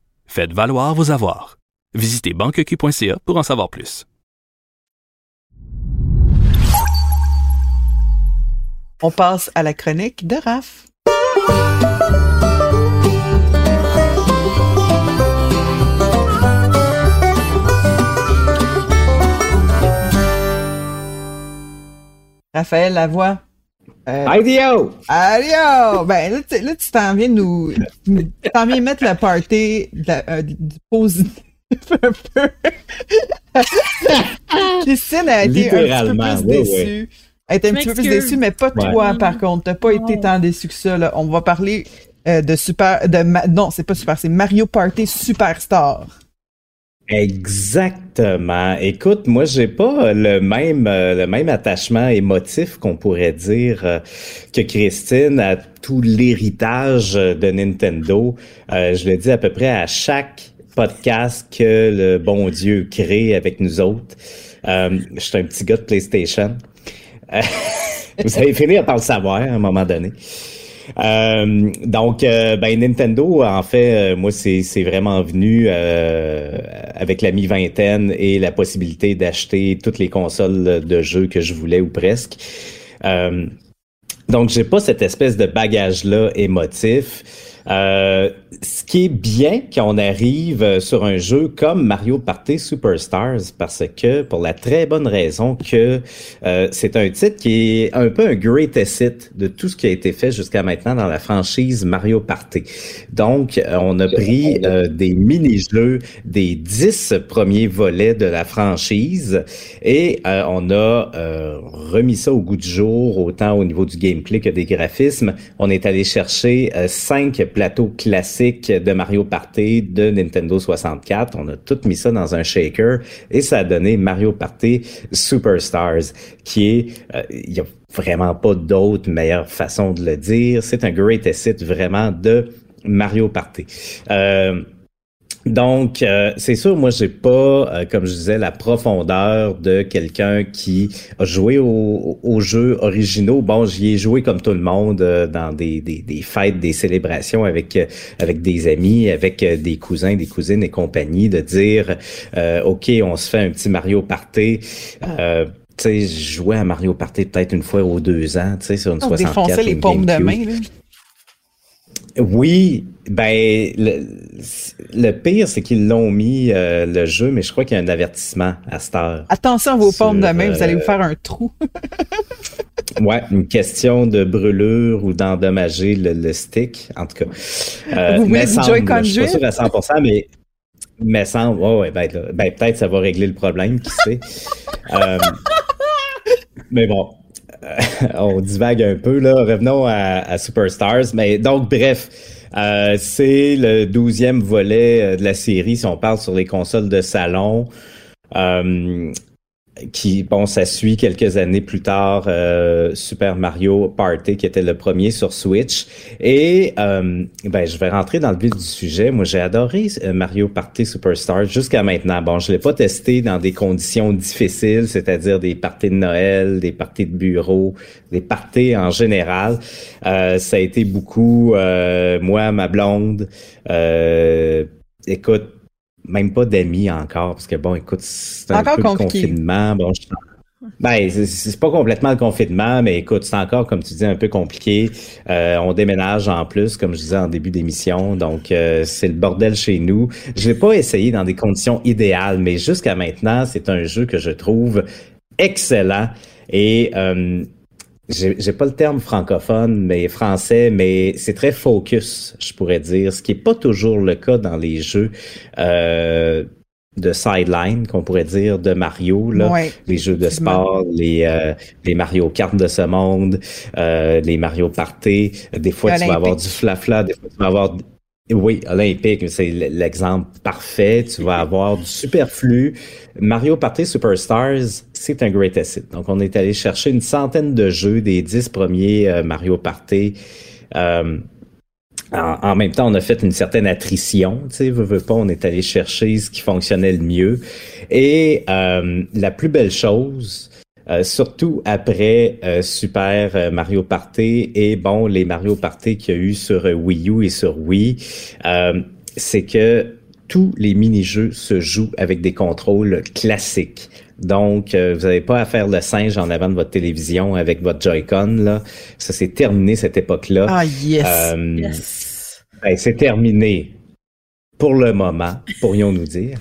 faites valoir vos avoirs. Visitez banqueq.ca pour en savoir plus. On passe à la chronique de Raph. Raphaël Lavoie. Euh, IDO! Allez, ben là, tu- là, tu t'en viens nous, tu t'en viens mettre le party de la- euh, du positif un peu. [LAUGHS] Christine a été un petit peu plus oui, déçue. Elle était un petit peu plus déçue, mais pas Ouais. toi, par contre. T'as pas été tant déçu que ça, là. On va parler euh, de Super, de Ma- non, c'est pas Super, c'est Mario Party Superstar. Exactement. Écoute, moi, j'ai pas le même, euh, le même attachement émotif qu'on pourrait dire euh, que Christine à tout l'héritage de Nintendo. Euh, je le dis à peu près à chaque podcast que le bon Dieu crée avec nous autres. Euh, je suis un petit gars de PlayStation. Euh, [LAUGHS] Vous avez fini par le savoir à un moment donné. Euh, donc, euh, ben Nintendo, en fait, euh, moi, c'est vraiment venu euh, avec la mi-vingtaine et la possibilité d'acheter toutes les consoles de jeux que je voulais ou presque. Donc, j'ai pas cette espèce de bagage-là émotif. Euh, ce qui est bien quand on arrive euh, sur un jeu comme Mario Party Superstars, parce que pour la très bonne raison que euh, c'est un titre qui est un peu un greatest hit de tout ce qui a été fait jusqu'à maintenant dans la franchise Mario Party. Donc, on a pris euh, des mini-jeux des dix premiers volets de la franchise et on a remis ça au goût du jour, autant au niveau du des graphismes. On est allé chercher euh, cinq plateaux classiques de Mario Party de Nintendo 64. On a tout mis ça dans un shaker et ça a donné Mario Party Superstars, qui est, euh, il y a vraiment pas d'autre meilleure façon de le dire. C'est un great hit vraiment de Mario Party. Euh, donc, euh, c'est sûr, moi, j'ai pas, euh, comme je disais, la profondeur de quelqu'un qui a joué aux jeux originaux. Bon, j'y ai joué comme tout le monde euh, dans des, des, des, fêtes, des célébrations avec avec des amis, avec des cousins, des cousines et compagnie, de dire, ok, on se fait un petit Mario Party. tu sais, je jouais à Mario Party peut-être une fois ou deux ans, tu sais, sur une on 64. les paumes de main, là. Oui, ben le, pire, c'est qu'ils l'ont mis euh, le jeu, mais je crois qu'il y a un avertissement à cette heure. Attention à vos pommes de main, vous allez vous euh, faire un trou. [LAUGHS] ouais, une question de brûlure ou d'endommager le, stick, en tout cas. Euh, vous voulez du Joy-Con Je suis pas sûr à 100%, mais mais semble, ouais, ouais, ben, ben peut-être ça va régler le problème, qui sait. [LAUGHS] euh, mais bon, [LAUGHS] on divague un peu, là. Revenons à, Superstars. Mais donc, bref, euh, c'est le douzième volet euh, de la série, si on parle sur les consoles de salon. Euh, qui, bon, ça suit quelques années plus tard euh, Super Mario Party, qui était le premier sur Switch. Et euh, ben, je vais rentrer dans le vif du sujet. Moi, j'ai adoré euh, Mario Party Superstar jusqu'à maintenant. Bon, je l'ai pas testé dans des conditions difficiles, c'est-à-dire des parties de Noël, des parties de bureau, des parties en général. Euh, ça a été beaucoup, euh, moi, ma blonde. écoute, même pas d'amis encore, parce que bon, écoute, c'est un peu de confinement. Bon, je... Ben, c'est pas complètement le confinement, mais écoute, c'est encore, comme tu dis, un peu compliqué. Euh, on déménage en plus, comme je disais en début d'émission, donc euh, c'est le bordel chez nous. Je vais pas essayer dans des conditions idéales, mais jusqu'à maintenant, c'est un jeu que je trouve excellent. Et euh, j'ai pas le terme francophone, mais français, mais c'est très focus, je pourrais dire, ce qui est pas toujours le cas dans les jeux euh, de sideline, qu'on pourrait dire, de Mario, là, les jeux de sport, les, euh, les Mario Kart de ce monde, euh, les Mario Party. Des fois, tu vas avoir du flafla, des fois, tu vas avoir oui, olympique, c'est l'exemple parfait. Tu vas avoir du superflu. Mario Party Superstars, c'est un great asset. Donc, on est allé chercher une centaine de jeux des dix premiers euh, Mario Party. Euh, en, même temps, on a fait une certaine attrition, tu sais, veux, pas, on est allé chercher ce qui fonctionnait le mieux. Et euh, la plus belle chose, surtout après Super Mario Party et bon les Mario Party qu'il y a eu sur Wii U et sur Wii, c'est que tous les mini-jeux se jouent avec des contrôles classiques. Donc, vous n'avez pas à faire le singe en avant de votre télévision avec votre Joy-Con. Là. Ça, c'est terminé cette époque-là. Ah, yes! Ben, c'est terminé pour le moment, pourrions-nous dire.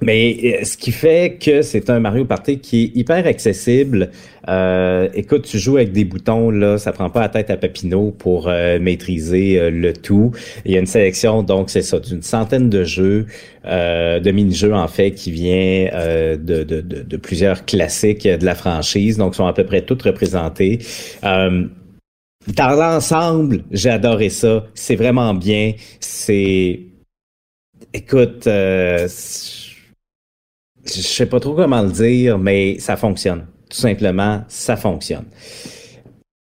Mais euh, ce qui fait que c'est un Mario Party qui est hyper accessible. Euh, écoute, tu joues avec des boutons, là, ça prend pas la tête à Papineau pour euh, maîtriser le tout. Il y a une sélection, donc c'est ça, d'une centaine de jeux, de mini-jeux en fait, qui vient de, de, de, plusieurs classiques de la franchise, donc sont à peu près toutes représentées. dans l'ensemble, j'ai adoré ça. C'est vraiment bien. C'est... Écoute sais pas trop comment le dire, mais ça fonctionne. Tout simplement, ça fonctionne.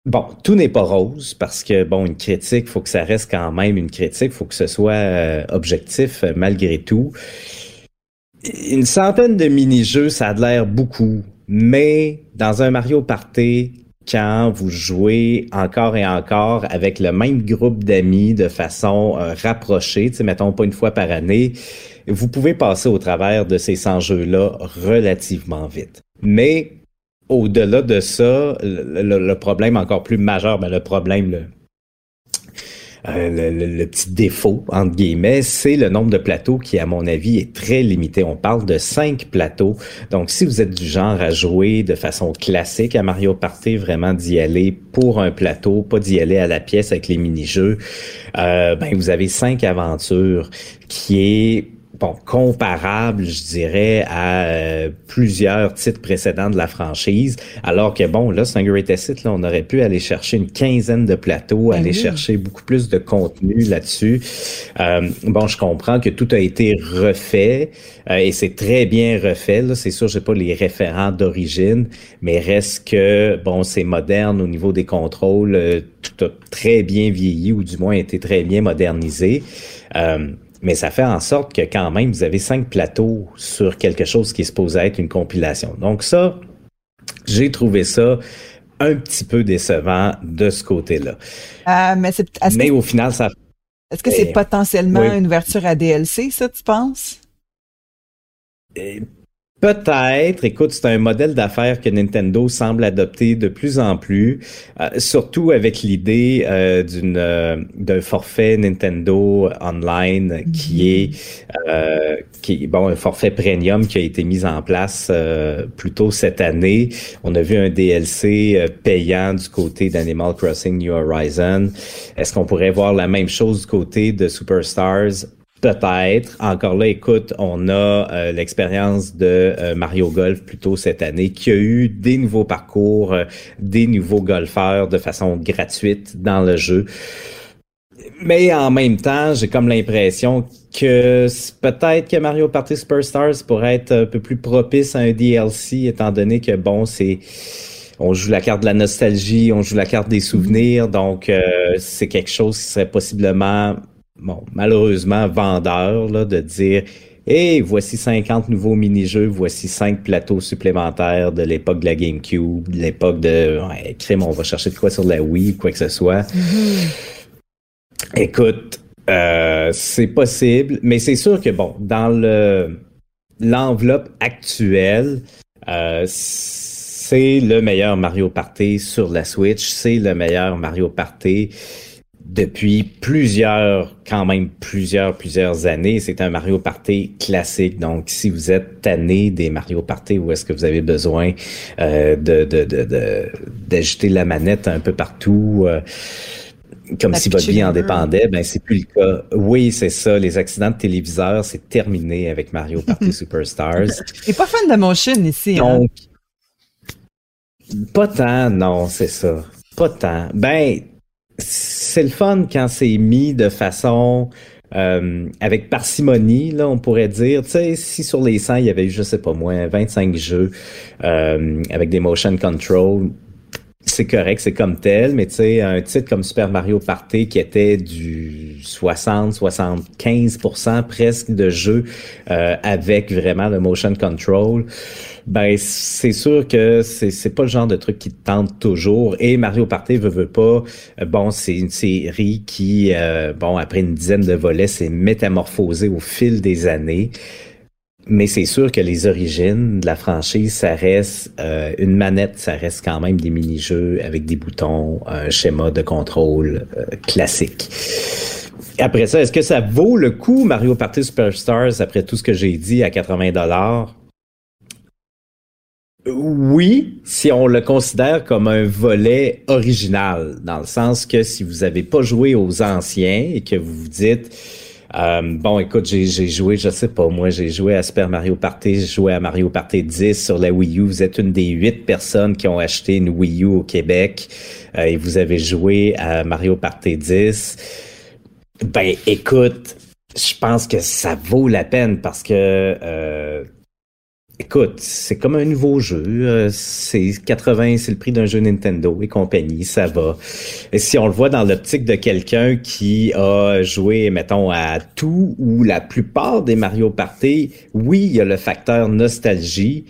Bon, tout n'est pas rose parce que bon, une critique, faut que ça reste quand même une critique, faut que ce soit euh, objectif euh, malgré tout. Une centaine de mini-jeux, ça a l'air beaucoup, mais dans un Mario Party, quand vous jouez encore et encore avec le même groupe d'amis de façon euh, rapprochée, tu sais, mettons pas une fois par année, vous pouvez passer au travers de ces 100 jeux-là relativement vite. Mais au-delà de ça, le, problème encore plus majeur, ben le problème, euh, le, le, petit défaut, entre guillemets, c'est le nombre de plateaux qui, à mon avis, est très limité. On parle de cinq plateaux. Donc, si vous êtes du genre à jouer de façon classique à Mario Party, vraiment d'y aller pour un plateau, pas d'y aller à la pièce avec les mini-jeux, euh, ben, vous avez cinq aventures qui est bon, comparable, je dirais, à euh, plusieurs titres précédents de la franchise. Alors que bon, là, c'est un greatest hit, là, on aurait pu aller chercher une quinzaine de plateaux, Ben aller oui. chercher beaucoup plus de contenu là-dessus. Euh, bon, je comprends que tout a été refait euh, et c'est très bien refait. Là. C'est sûr, j'ai pas les référents d'origine, mais reste que bon, c'est moderne au niveau des contrôles. euh, tout a très bien vieilli ou du moins été très bien modernisé. Euh, mais ça fait en sorte que quand même, vous avez cinq plateaux sur quelque chose qui est supposé être une compilation. Donc ça, j'ai trouvé ça un petit peu décevant de ce côté-là. Ah, mais au final, ça est-ce que c'est Eh, potentiellement oui. une ouverture à DLC, ça, tu penses? Euh, Peut-être. Écoute, c'est un modèle d'affaires que Nintendo semble adopter de plus en plus, euh, surtout avec l'idée euh, d'une euh, d'un forfait Nintendo Online qui est euh, qui est, bon un forfait premium qui a été mis en place euh, plus tôt cette année. On a vu un DLC payant du côté d'Animal Crossing New Horizon. Est-ce qu'on pourrait voir la même chose du côté de Superstars? Peut-être. Encore là, écoute, on a euh, l'expérience de euh, Mario Golf plutôt cette année, qui a eu des nouveaux parcours, euh, des nouveaux golfeurs de façon gratuite dans le jeu. Mais en même temps, j'ai comme l'impression que peut-être que Mario Party Superstars pourrait être un peu plus propice à un DLC, étant donné que bon, c'est on joue la carte de la nostalgie, on joue la carte des souvenirs, donc c'est quelque chose qui serait possiblement bon, malheureusement vendeur là, de dire Hey, voici 50 nouveaux mini-jeux, voici 5 plateaux supplémentaires de l'époque de la GameCube, de l'époque de ouais, crime, on va chercher de quoi sur la Wii, quoi que ce soit. Écoute, euh, c'est possible, mais c'est sûr que bon, dans le l'enveloppe actuelle, euh, c'est le meilleur Mario Party sur la Switch, c'est le meilleur Mario Party depuis plusieurs, quand même plusieurs, plusieurs années. C'est un Mario Party classique. Donc, si vous êtes tanné des Mario Party où est-ce que vous avez besoin euh, de, de, de, de- d'agiter la manette un peu partout, euh, comme La si votre vie en dépendait, ben c'est plus le cas. Oui, c'est ça. Les accidents de téléviseur, c'est terminé avec Mario Party [LAUGHS] Superstars. T'es pas fan de motion ici, hein? Donc, pas tant, non, c'est ça. Pas tant. Ben, c'est le fun quand c'est mis de façon euh, avec parcimonie, là, on pourrait dire. Tu sais, si sur les 100, il y avait je sais pas moi, 25 jeux euh, avec des motion control, c'est correct, c'est comme tel, mais tu sais, un titre comme Super Mario Party qui était du 60-75% presque de jeux euh, avec vraiment le motion control, ben c'est sûr que c'est c'est pas le genre de truc qui te tente toujours. Et Mario Party veut, veut pas. euh, Bon, c'est une série qui, euh, bon, après une dizaine de volets, s'est métamorphosée au fil des années. Mais c'est sûr que les origines de la franchise, ça reste euh, une manette, ça reste quand même des mini-jeux avec des boutons, un schéma de contrôle euh, classique. Après ça, est-ce que ça vaut le coup Mario Party Superstars après tout ce que j'ai dit à 80 dollars? Oui, si on le considère comme un volet original, dans le sens que si vous n'avez pas joué aux anciens et que vous vous dites euh, bon, écoute, j'ai joué, je sais pas, moi, j'ai joué à Super Mario Party, j'ai joué à Mario Party 10 sur la Wii U. Vous êtes une des huit personnes qui ont acheté une Wii U au Québec euh, et vous avez joué à Mario Party 10. Ben, écoute, je pense que ça vaut la peine parce que, euh, écoute, c'est comme un nouveau jeu. euh, c'est 80, c'est le prix d'un jeu Nintendo et compagnie, ça va. Et si on le voit dans l'optique de quelqu'un qui a joué, mettons, à tout ou la plupart des Mario Party, oui, il y a le facteur nostalgie.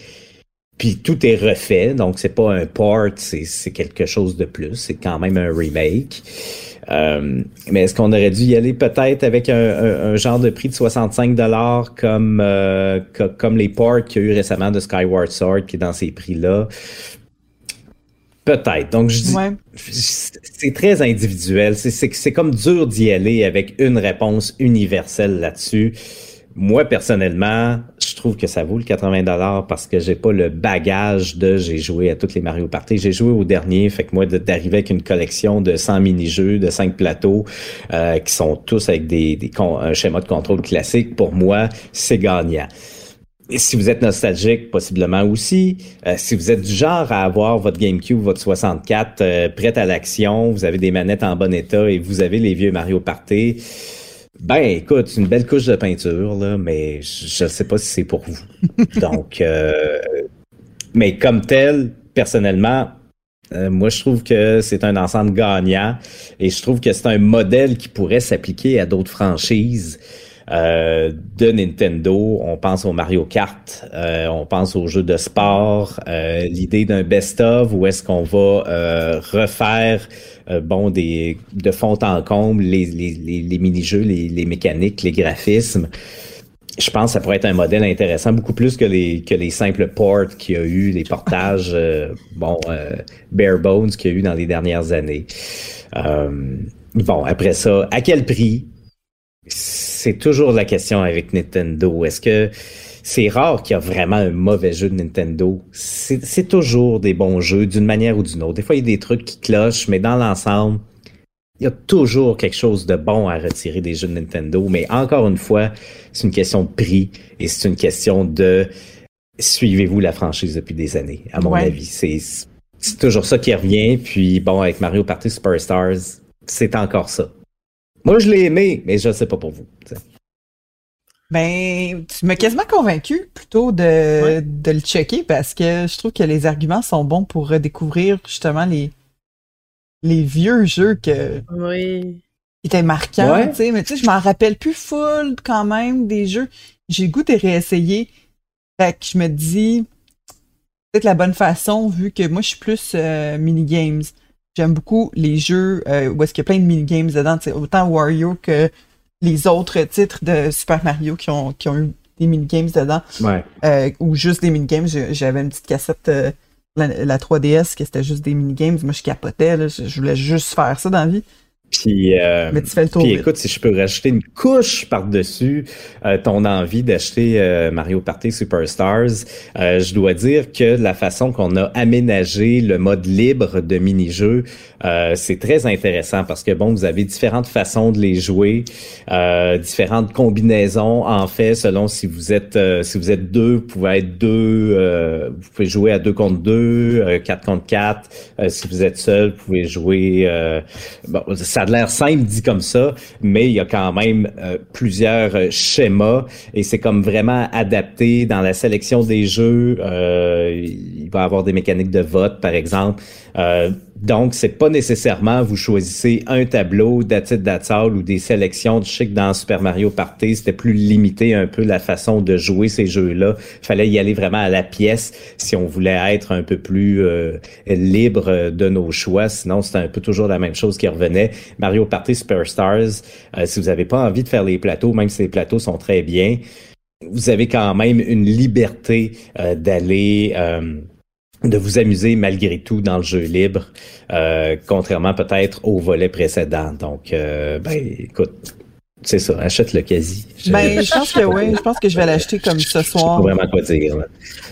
Puis tout est refait, donc c'est pas un port, c'est c'est quelque chose de plus. C'est quand même un remake. Euh, mais est-ce qu'on aurait dû y aller peut-être avec un, un- un genre de prix de 65 dollars comme euh, co- comme les ports qu'il y a eu récemment de Skyward Sword qui est dans ces prix-là? Peut-être. Donc je dis, Ouais. c'est très individuel. C'est comme dur d'y aller avec une réponse universelle là-dessus. Moi, personnellement, je trouve que ça vaut le 80 parce que j'ai pas le bagage de j'ai joué à toutes les Mario Party. J'ai joué au dernier, fait que moi, d'arriver avec une collection de 100 mini-jeux, de 5 plateaux, euh, qui sont tous avec des, des un schéma de contrôle classique, pour moi, c'est gagnant. Si vous êtes nostalgique, possiblement aussi. Euh, si vous êtes du genre à avoir votre GameCube, votre 64 euh, prête à l'action, vous avez des manettes en bon état et vous avez les vieux Mario Party, ben, écoute, une belle couche de peinture, là, mais je ne sais pas si c'est pour vous. [LAUGHS] Donc, euh, mais comme tel, personnellement, euh, moi, je trouve que c'est un ensemble gagnant et je trouve que c'est un modèle qui pourrait s'appliquer à d'autres franchises. Euh, de Nintendo. On pense au Mario Kart, euh, on pense aux jeux de sport. Euh, l'idée d'un best-of où est-ce qu'on va refaire bon des de fond en comble les, les, les, mini-jeux, les, mécaniques, les graphismes. Je pense que ça pourrait être un modèle intéressant, beaucoup plus que les que les simples ports qu'il y a eu, les portages bon bare bones qu'il y a eu dans les dernières années. bon, après ça, à quel prix? C'est toujours la question avec Nintendo. Est-ce que c'est rare qu'il y a vraiment un mauvais jeu de Nintendo? C'est toujours des bons jeux d'une manière ou d'une autre. Des fois, il y a des trucs qui clochent, mais dans l'ensemble, il y a toujours quelque chose de bon à retirer des jeux de Nintendo. Mais encore une fois, c'est une question de prix et c'est une question de suivez-vous la franchise depuis des années, à mon avis. C'est toujours ça qui revient. Puis bon, avec Mario Party Superstars, c'est encore ça. Moi, je l'ai aimé, mais je ne sais pas pour vous. Ben, tu m'as quasiment convaincu plutôt de, de le checker parce que je trouve que les arguments sont bons pour redécouvrir justement les, les vieux jeux que oui. qui étaient marquants. sais, Mais tu sais, je m'en rappelle plus full quand même des jeux. J'ai le goût de réessayer. Fait que je me dis peut-être la bonne façon vu que moi je suis plus euh, mini-games. J'aime beaucoup les jeux euh, où est-ce qu'il y a plein de mini-games dedans, autant Wario que les autres titres de Super Mario qui ont, qui ont eu des mini-games dedans. Ouais. Euh, ou juste des mini-games. J'avais une petite cassette, euh, la, 3DS, qui c'était juste des mini-games. Moi, je capotais, là, je, je voulais juste faire ça dans la vie. Puis, euh, puis écoute, si je peux rajouter une couche par-dessus euh, ton envie d'acheter euh, Mario Party Superstars, je dois dire que la façon qu'on a aménagé le mode libre de mini-jeu, c'est très intéressant parce que bon, vous avez différentes façons de les jouer, différentes combinaisons en fait selon si vous êtes si vous êtes deux, vous pouvez être deux, vous pouvez jouer à deux contre deux, quatre contre quatre. si vous êtes seul, vous pouvez jouer. bon, ça a l'air simple dit comme ça, mais il y a quand même euh, plusieurs euh, schémas et c'est comme vraiment adapté dans la sélection des jeux. Euh, il va y avoir des mécaniques de vote, par exemple. Donc, c'est pas nécessairement vous choisissez un tableau d'Atit d'Atsal ou des sélections. Sais que dans Super Mario Party, c'était plus limité un peu la façon de jouer ces jeux-là. Il fallait y aller vraiment à la pièce si on voulait être un peu plus euh, libre de nos choix. Sinon, c'était un peu toujours la même chose qui revenait. Mario Party Superstars, euh, si vous n'avez pas envie de faire les plateaux, même si les plateaux sont très bien, vous avez quand même une liberté euh, d'aller de vous amuser malgré tout dans le jeu libre, euh, contrairement peut-être au volet précédent. Donc, euh, ben, écoute, c'est ça, achète le quasi. Ben, je pense que oui, je pense que je vais l'acheter comme ce soir. Je sais pas vraiment quoi dire. Là.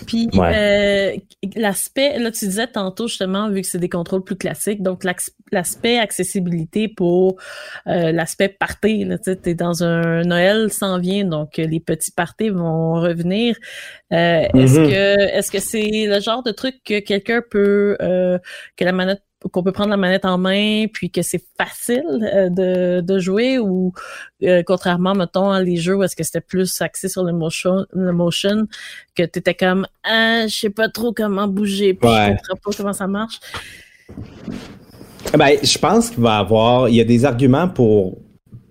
Puis euh, l'aspect, là tu disais tantôt justement, vu que c'est des contrôles plus classiques, donc l'aspect accessibilité pour euh, l'aspect party, là, tu es dans un Noël s'en vient, donc les petits parties vont revenir. Euh, est-ce mm-hmm. que est-ce que c'est le genre de truc que quelqu'un peut que la manette qu'on peut prendre la manette en main puis que c'est facile euh, de, de, jouer ou euh, contrairement mettons à les jeux où est-ce que c'était plus axé sur le motion le motion que tu étais comme ah je sais pas trop comment bouger puis je comprends pas comment ça marche. Ben je pense qu'il va y avoir il y a des arguments pour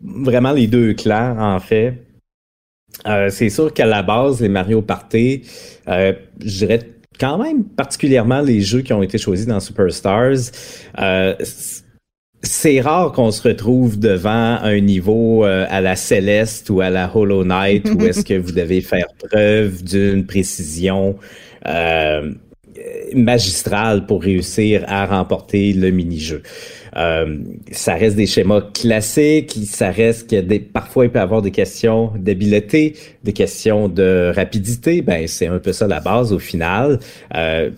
vraiment les deux clans en fait. Euh, c'est sûr qu'à la base les Mario Party je dirais quand même particulièrement les jeux qui ont été choisis dans Superstars. Euh, c'est rare qu'on se retrouve devant un niveau euh, à la Céleste ou à la Hollow Knight où est-ce que vous devez faire preuve d'une précision euh, magistral pour réussir à remporter le mini-jeu. Euh, ça reste des schémas classiques, ça reste que des, parfois il peut y avoir des questions d'habileté, des questions de rapidité. Ben c'est un peu ça la base au final. Euh,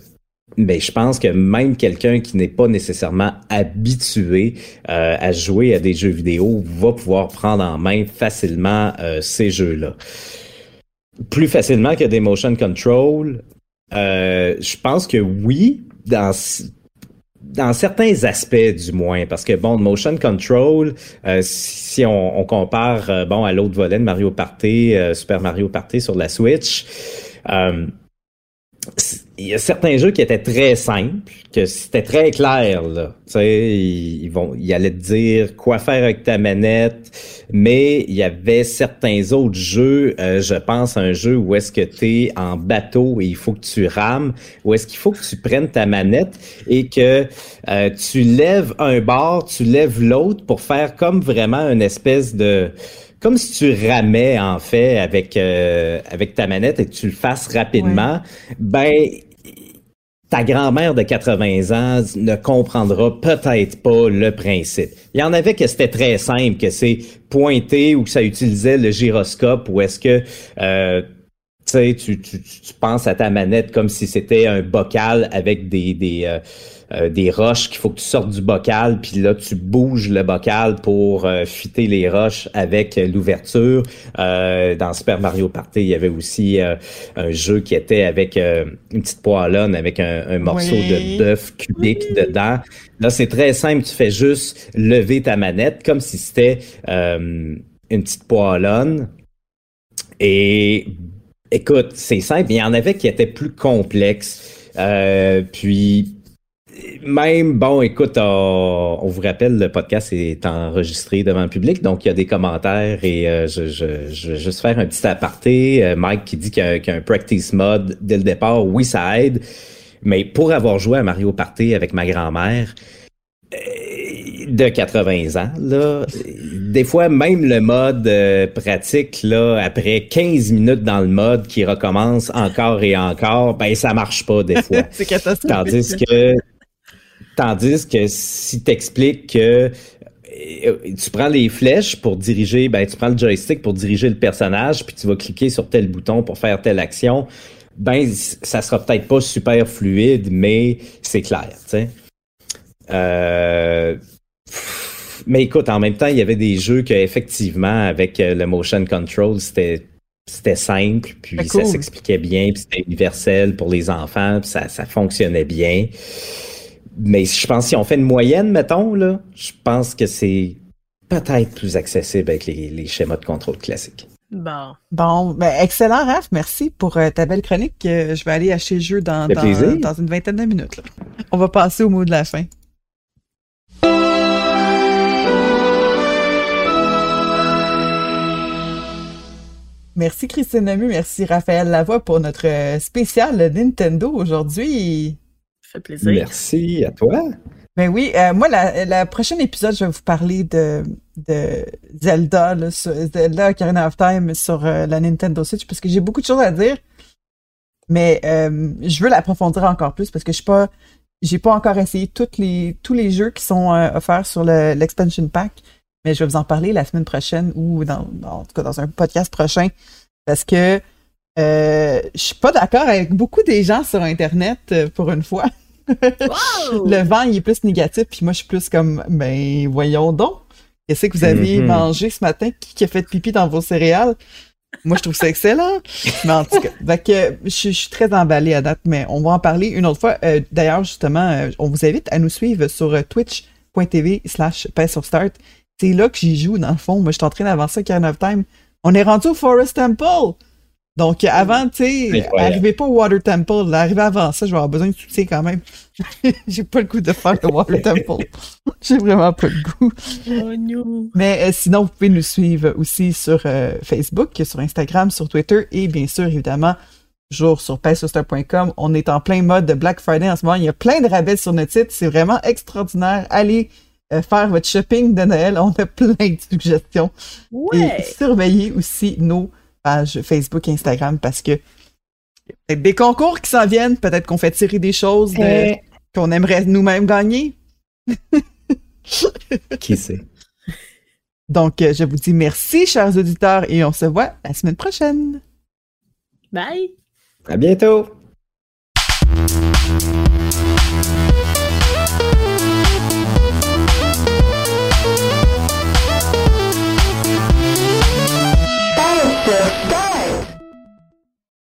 mais je pense que même quelqu'un qui n'est pas nécessairement habitué euh, à jouer à des jeux vidéo va pouvoir prendre en main facilement euh, ces jeux-là. Plus facilement que des motion control, euh, je pense que oui, dans dans certains aspects du moins, parce que bon, motion control, euh, si on, compare euh, bon à l'autre volet de Mario Party, euh, Super Mario Party sur la Switch, il y a certains jeux qui étaient très simples, que c'était très clair, là. Tu sais, ils, vont, ils allaient te dire quoi faire avec ta manette, mais il y avait certains autres jeux, euh, je pense à un jeu où est-ce que tu en bateau et il faut que tu rames, où est-ce qu'il faut que tu prennes ta manette et que euh, tu lèves un bord, tu lèves l'autre pour faire comme vraiment une espèce de comme si tu ramais en fait avec euh, avec ta manette et que tu le fasses rapidement, ben ta grand-mère de 80 ans ne comprendra peut-être pas le principe. Il y en avait que c'était très simple, que c'est pointé ou que ça utilisait le gyroscope ou est-ce que euh, tu, tu, tu, tu penses à ta manette comme si c'était un bocal avec des, des, euh, euh, des roches qu'il faut que tu sortes du bocal, puis là, tu bouges le bocal pour euh, fitter les roches avec l'ouverture. Euh, dans Super Mario Party, il y avait aussi un jeu qui était avec une petite poêlonne avec un, morceau de bœuf cubique dedans. Là, c'est très simple, tu fais juste lever ta manette comme si c'était une petite poêlonne. Et écoute, c'est simple. Il y en avait qui étaient plus complexes. puis même, bon, écoute, on, vous rappelle, le podcast est enregistré devant le public, donc il y a des commentaires et euh, je, je, je, vais juste faire un petit aparté. Euh, Mike qui dit qu'il y, a un practice mode dès le départ, oui, ça aide, mais pour avoir joué à Mario Party avec ma grand-mère euh, de 80 ans, là, des fois, même le mode pratique, là, après 15 minutes dans le mode qui recommence encore et encore, ben ça marche pas des fois. [LAUGHS] C'est catastrophique. Tandis que Tandis que si t'expliques que euh, tu prends les flèches pour diriger, ben tu prends le joystick pour diriger le personnage, puis tu vas cliquer sur tel bouton pour faire telle action, ben ça sera peut-être pas super fluide, mais c'est clair, tu sais. Euh, mais écoute, en même temps, il y avait des jeux que effectivement avec euh, le motion control, c'était c'était simple, puis ça s'expliquait bien, puis c'était universel pour les enfants, puis ça, ça fonctionnait bien mais je pense si on fait une moyenne, mettons, là, je pense que c'est peut-être plus accessible avec les, schémas de contrôle classiques. Bon. Bon, ben excellent, Raph. Merci pour euh, ta belle chronique. Euh, je vais aller acheter le jeu dans, dans, une vingtaine de minutes. On va passer au mot de la fin. Merci Christine Lemieux, merci Raphaël Lavoie pour notre euh, spécial Nintendo aujourd'hui plaisir. Merci à toi. Ben oui, euh, moi, la, la, prochaine épisode, je vais vous parler de, de Zelda, là, Zelda Ocarina of Time sur euh, la Nintendo Switch, parce que j'ai beaucoup de choses à dire, mais euh, je veux l'approfondir encore plus, parce que je suis pas, j'ai pas encore essayé toutes les, tous les jeux qui sont offerts sur l'expansion pack, mais je vais vous en parler la semaine prochaine ou dans, en tout cas dans un podcast prochain, parce que je suis pas d'accord avec beaucoup des gens sur Internet pour une fois. Le vent, il est plus négatif, puis moi, je suis plus comme, ben, voyons donc. Qu'est-ce que vous avez mm-hmm. mangé ce matin? Qui a fait pipi dans vos céréales? Moi, je trouve ça excellent. [LAUGHS] Mais en tout cas, je, suis très emballée à date, mais on va en parler une autre fois. Euh, d'ailleurs, justement, euh, on vous invite à nous suivre sur euh, twitch.tv slash start. C'est là que j'y joue, dans le fond. Moi, je suis en train d'avancer of Time. On est rendu au Forest Temple! Donc, avant, tu sais, arrivez pas au Water Temple. Arrivez avant ça, je vais avoir besoin de soutien quand même. [LAUGHS] J'ai pas le goût de faire le Water Temple. [LAUGHS] J'ai vraiment pas le goût. Oh Mais euh, sinon, vous pouvez nous suivre aussi sur euh, Facebook, sur Instagram, sur Twitter et bien sûr, évidemment, toujours sur paysister.com. On est en plein mode de Black Friday en ce moment. Il y a plein de rabais sur notre site. C'est vraiment extraordinaire. Allez euh, faire votre shopping de Noël. On a plein de suggestions. Ouais. Et surveillez aussi nos page Facebook, Instagram, parce que Peut-être des concours qui s'en viennent, peut-être qu'on fait tirer des choses de- Euh, qu'on aimerait nous-mêmes gagner. Qui sait? Donc, euh, je vous dis merci, chers auditeurs, et on se voit la semaine prochaine. Bye! À bientôt!